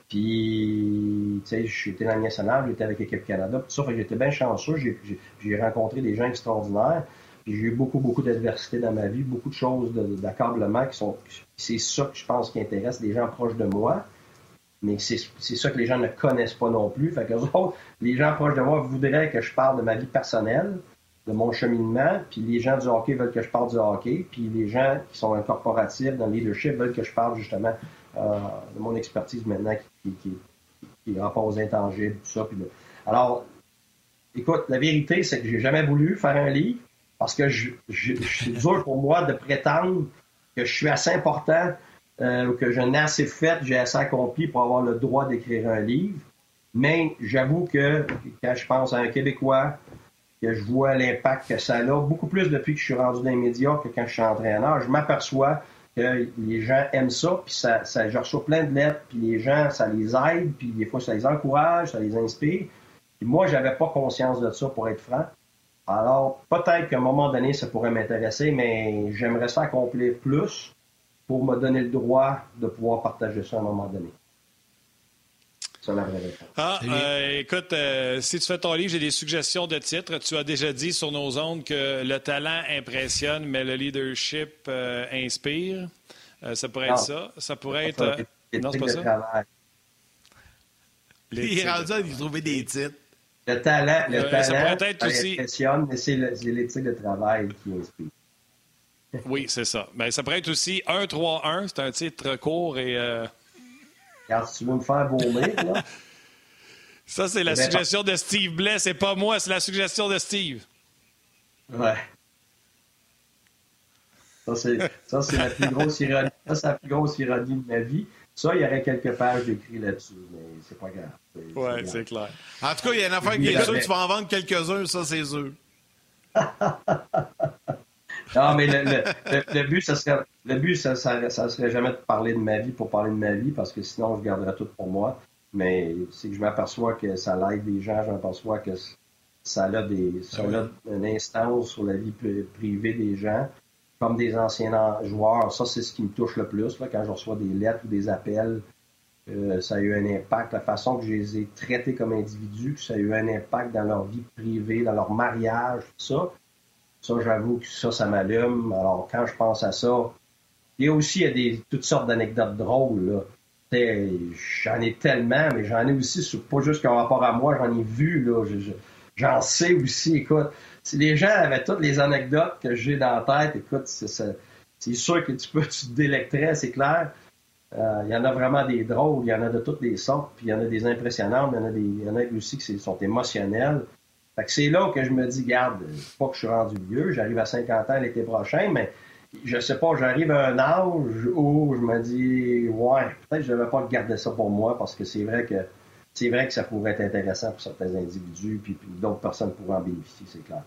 Puis, tu sais, j'étais dans le national, j'étais avec l'équipe Canada, tout ça. J'étais bien chanceux. J'ai rencontré des gens extraordinaires. Puis j'ai eu beaucoup, beaucoup d'adversité dans ma vie, beaucoup de choses d'accablement qui sont. C'est ça que je pense qui intéresse les gens proches de moi. Mais c'est ça que les gens ne connaissent pas non plus. Fait que les gens proches de moi voudraient que je parle de ma vie personnelle. De mon cheminement, puis les gens du hockey veulent que je parle du hockey, puis les gens qui sont incorporatifs dans le leadership veulent que je parle justement euh, de mon expertise maintenant qui, qui, qui, rapport aux intangibles, tout ça. Puis Alors, écoute, la vérité, c'est que j'ai jamais voulu faire un livre parce que c'est dur pour moi de prétendre que je suis assez important euh, ou que je n'ai assez fait, j'ai assez accompli pour avoir le droit d'écrire un livre. Mais j'avoue que quand je pense à un Québécois, que je vois l'impact que ça a, beaucoup plus depuis que je suis rendu dans les médias que quand je suis entraîneur, je m'aperçois que les gens aiment ça, puis ça, ça, je reçois plein de lettres, puis les gens, ça les aide, puis des fois, ça les encourage, ça les inspire. Puis moi, j'avais pas conscience de ça, pour être franc. Alors, peut-être qu'à un moment donné, ça pourrait m'intéresser, mais j'aimerais ça accomplir plus pour me donner le droit de pouvoir partager ça à un moment donné. Ah, euh, écoute, euh, si tu fais ton livre, j'ai des suggestions de titres. Tu as déjà dit sur nos ondes que le talent impressionne, mais le leadership euh, inspire. ça pourrait être ça. Ça pourrait être. non, c'est pas ça? Il est rendu à trouver des titres. Le talent, le talent ça pourrait être aussi... impressionne, mais c'est l'éthique de travail qui inspire. Oui, c'est ça. Mais ça pourrait être aussi 1-3-1. C'est un titre court et si tu veux me faire vomir, là. Ça, c'est la suggestion de Steve Blais. C'est pas moi, c'est la suggestion de Steve. Ouais. Ça, c'est la plus grosse ironie. Ça, c'est la plus grosse ironie de ma vie. Ça, il y aurait quelques pages d'écrit là-dessus, mais c'est pas grave. Oui, c'est clair. En tout cas, il y a une affaire qui est sûre, tu vas en vendre quelques-uns, ça, c'est sûr. Non, mais le, but, ça serait, le but, ça, ça, serait jamais de parler de ma vie pour parler de ma vie, parce que sinon, je garderais tout pour moi. Mais c'est que je m'aperçois que ça l'aide des gens, je m'aperçois que ça a, des, ça a une instance sur la vie privée des gens, comme des anciens joueurs. Ça, c'est ce qui me touche le plus, là, quand je reçois des lettres ou des appels. Euh, ça a eu un impact, la façon que je les ai traités comme individus, ça a eu un impact dans leur vie privée, dans leur mariage, tout ça. Ça, j'avoue que ça, ça m'allume. Alors, quand je pense à ça, il y a aussi toutes sortes d'anecdotes drôles. J'en ai tellement, mais j'en ai aussi, pas juste qu'en rapport à moi, j'en ai vu. Là, j'en sais aussi. Écoute, si les gens avaient toutes les anecdotes que j'ai dans la tête, écoute, c'est sûr que tu peux, tu te délecterais, c'est clair. Euh, il y en a vraiment des drôles, il y en a de toutes les sortes, puis il y en a des impressionnants, mais il y en a, des, il y en a aussi qui sont émotionnels. Fait que c'est là que je me dis, garde, pas que je suis rendu vieux, j'arrive à 50 ans l'été prochain, mais je sais pas, j'arrive à un âge où je me dis, ouais, peut-être que je ne vais pas garder ça pour moi parce que c'est vrai que c'est vrai que ça pourrait être intéressant pour certains individus, puis, d'autres personnes pourraient en bénéficier, c'est clair.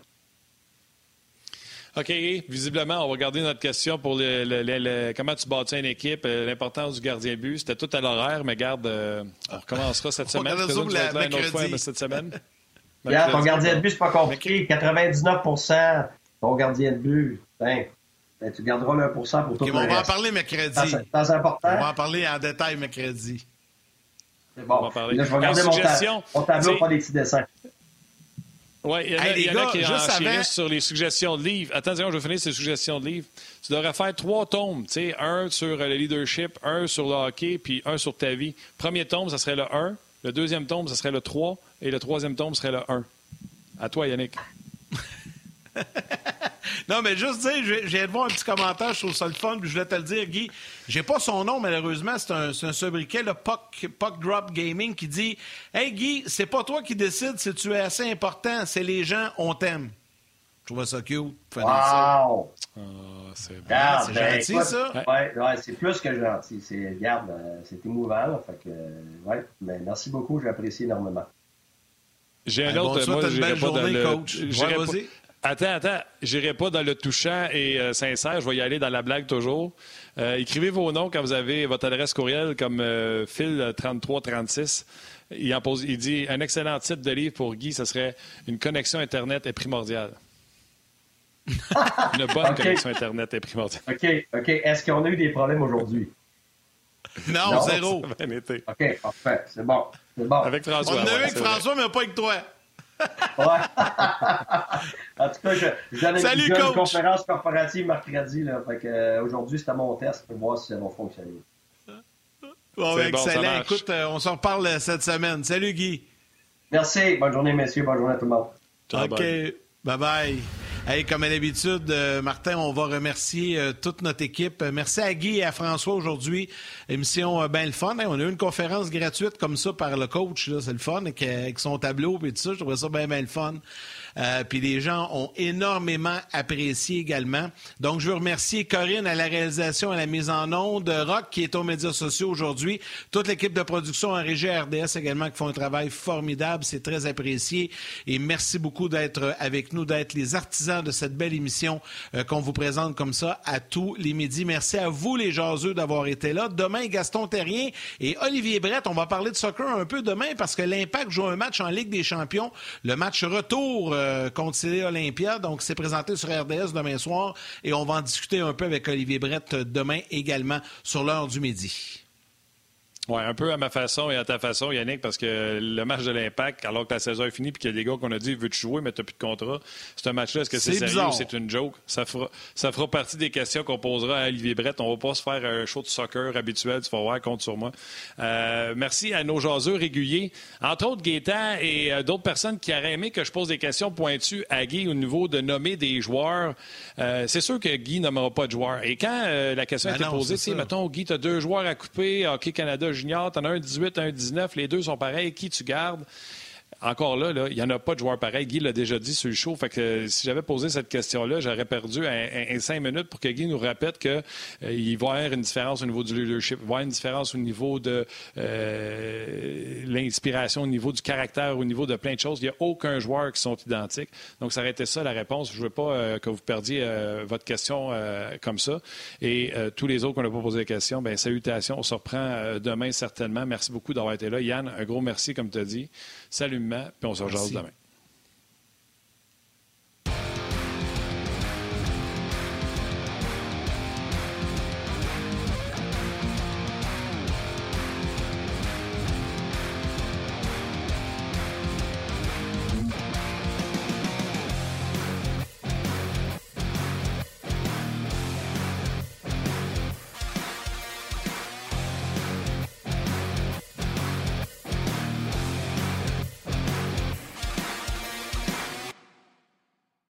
OK. Visiblement, on va garder notre question pour le, comment tu bâtis une équipe, euh, l'importance du gardien but. C'était tout à l'horaire, mais garde, euh, on recommencera cette semaine. On la, une autre fois, mais cette semaine. ton gardien de but, c'est pas compliqué. 99% ton gardien de but. Ben, ben, tu garderas le 1 pour tout okay, le On va en parler mercredi. C'est important. On va en parler en détail mercredi. C'est bon. On va parler. Là, je vais garder mon, ta mon tableau, pas des petits dessins. Oui, il y, en a, y en a qui enchérissent sur les suggestions de livres. Attends, je vais finir ces suggestions de livres. Tu devrais faire trois tomes, tu sais, un sur le leadership, un sur le hockey, puis un sur ta vie. Premier tome, ça serait le 1. Le deuxième tome, ça serait le 3. Et le troisième tome serait le 1. À toi, Yannick. non, mais juste dire, je viens de voir un petit commentaire, je trouve ça le fun, puis je voulais te le dire, Guy. J'ai pas son nom, malheureusement, c'est un, un sobriquet, le Puck Drop Gaming, qui dit Hey Guy, c'est pas toi qui décides si tu es assez important, c'est les gens, on t'aime. Je trouve ça cute. Wow! Oh, c'est bon. c'est ben, gentil, ça? Oui, ouais, c'est plus que gentil. C'est, regarde, euh, c'est émouvant. fait que, ouais, mais merci beaucoup, j'apprécie énormément. J'ai un autre. moi, une belle journée, le... coach. Attends, attends. J'irai pas dans le touchant et euh, sincère. Je vais y aller dans la blague toujours. Euh, écrivez vos noms quand vous avez votre adresse courriel comme euh, Phil3336. Il, en pose, il dit un excellent titre de livre pour Guy, ce serait Une connexion Internet est primordiale. Une bonne connexion Internet est primordiale. OK, OK. Est-ce qu'on a eu des problèmes aujourd'hui? Non, zéro. OK, parfait. C'est bon. bon. Avec François. On a eu avec François, mais pas avec toi. ouais. en tout cas, je, je une, conférence corporative mercredi. Là, fait euh, aujourd'hui, c'était mon test pour voir si ça va fonctionner. Bon, excellent. Écoute, euh, on s'en reparle cette semaine. Salut, Guy. Merci. Bonne journée, messieurs. Bonne journée à tout le monde. OK. Bye bye. Hey, comme à l'habitude, euh, Martin, on va remercier euh, toute notre équipe. Merci à Guy et à François aujourd'hui. Émission euh, bien le fun. on a eu une conférence gratuite comme ça par le coach. C'est le fun avec, son tableau et tout ça. Je trouvais ça bien, bien le fun. Euh, puis les gens ont énormément apprécié également. Donc, je veux remercier Corinne à la réalisation, à la mise en onde, Rock qui est aux médias sociaux aujourd'hui, toute l'équipe de production en régie RDS également qui font un travail formidable. C'est très apprécié. Et merci beaucoup d'être avec nous, d'être les artisans de cette belle émission euh, qu'on vous présente comme ça à tous les midis. Merci à vous, les jaseux, d'avoir été là. Demain, Gaston Terrien et Olivier Brett. On va parler de soccer un peu demain parce que l'Impact joue un match en Ligue des Champions. Le match retour euh, euh, contre Olympia. Donc, c'est présenté sur RDS demain soir et on va en discuter un peu avec Olivier Brett demain également sur l'heure du midi. Oui, un peu à ma façon et à ta façon, Yannick, parce que le match de l'Impact, alors que la saison est finie puis qu'il y a des gars qu'on a dit veux-tu jouer, mais tu n'as plus de contrat, c'est un match-là, est-ce que c'est sérieux? ou c'est une joke? Ça fera, ça fera partie des questions qu'on posera à Olivier Brett. On va pas se faire un show de soccer habituel, tu vas voir, compte sur moi. Euh, merci à nos jaseux réguliers, entre autres Gaétan et euh, d'autres personnes qui auraient aimé que je pose des questions pointues à Guy au niveau de nommer des joueurs. Euh, c'est sûr que Guy nommera pas de joueurs. Et quand la question a ben été posée, mettons, Guy, tu as deux joueurs à couper, Hockey Canada junior, tu en as un 18, un 19, les deux sont pareils, qui tu gardes? Encore là, il n'y en a pas de joueur pareil. Guy l'a déjà dit sur le show. Fait que euh, si j'avais posé cette question-là, j'aurais perdu un, cinq minutes pour que Guy nous répète qu'il euh, va y avoir une différence au niveau du leadership, il va y avoir une différence au niveau de euh, l'inspiration, au niveau du caractère, au niveau de plein de choses. Il n'y a aucun joueur qui sont identiques. Donc, ça aurait été ça la réponse. Je ne veux pas que vous perdiez votre question comme ça. Et tous les autres qu'on n'a pas posé la question, bien, salutations. On se reprend demain certainement. Merci beaucoup d'avoir été là. Yann, un gros merci, comme tu as dit. Salut, puis on se rejoint demain.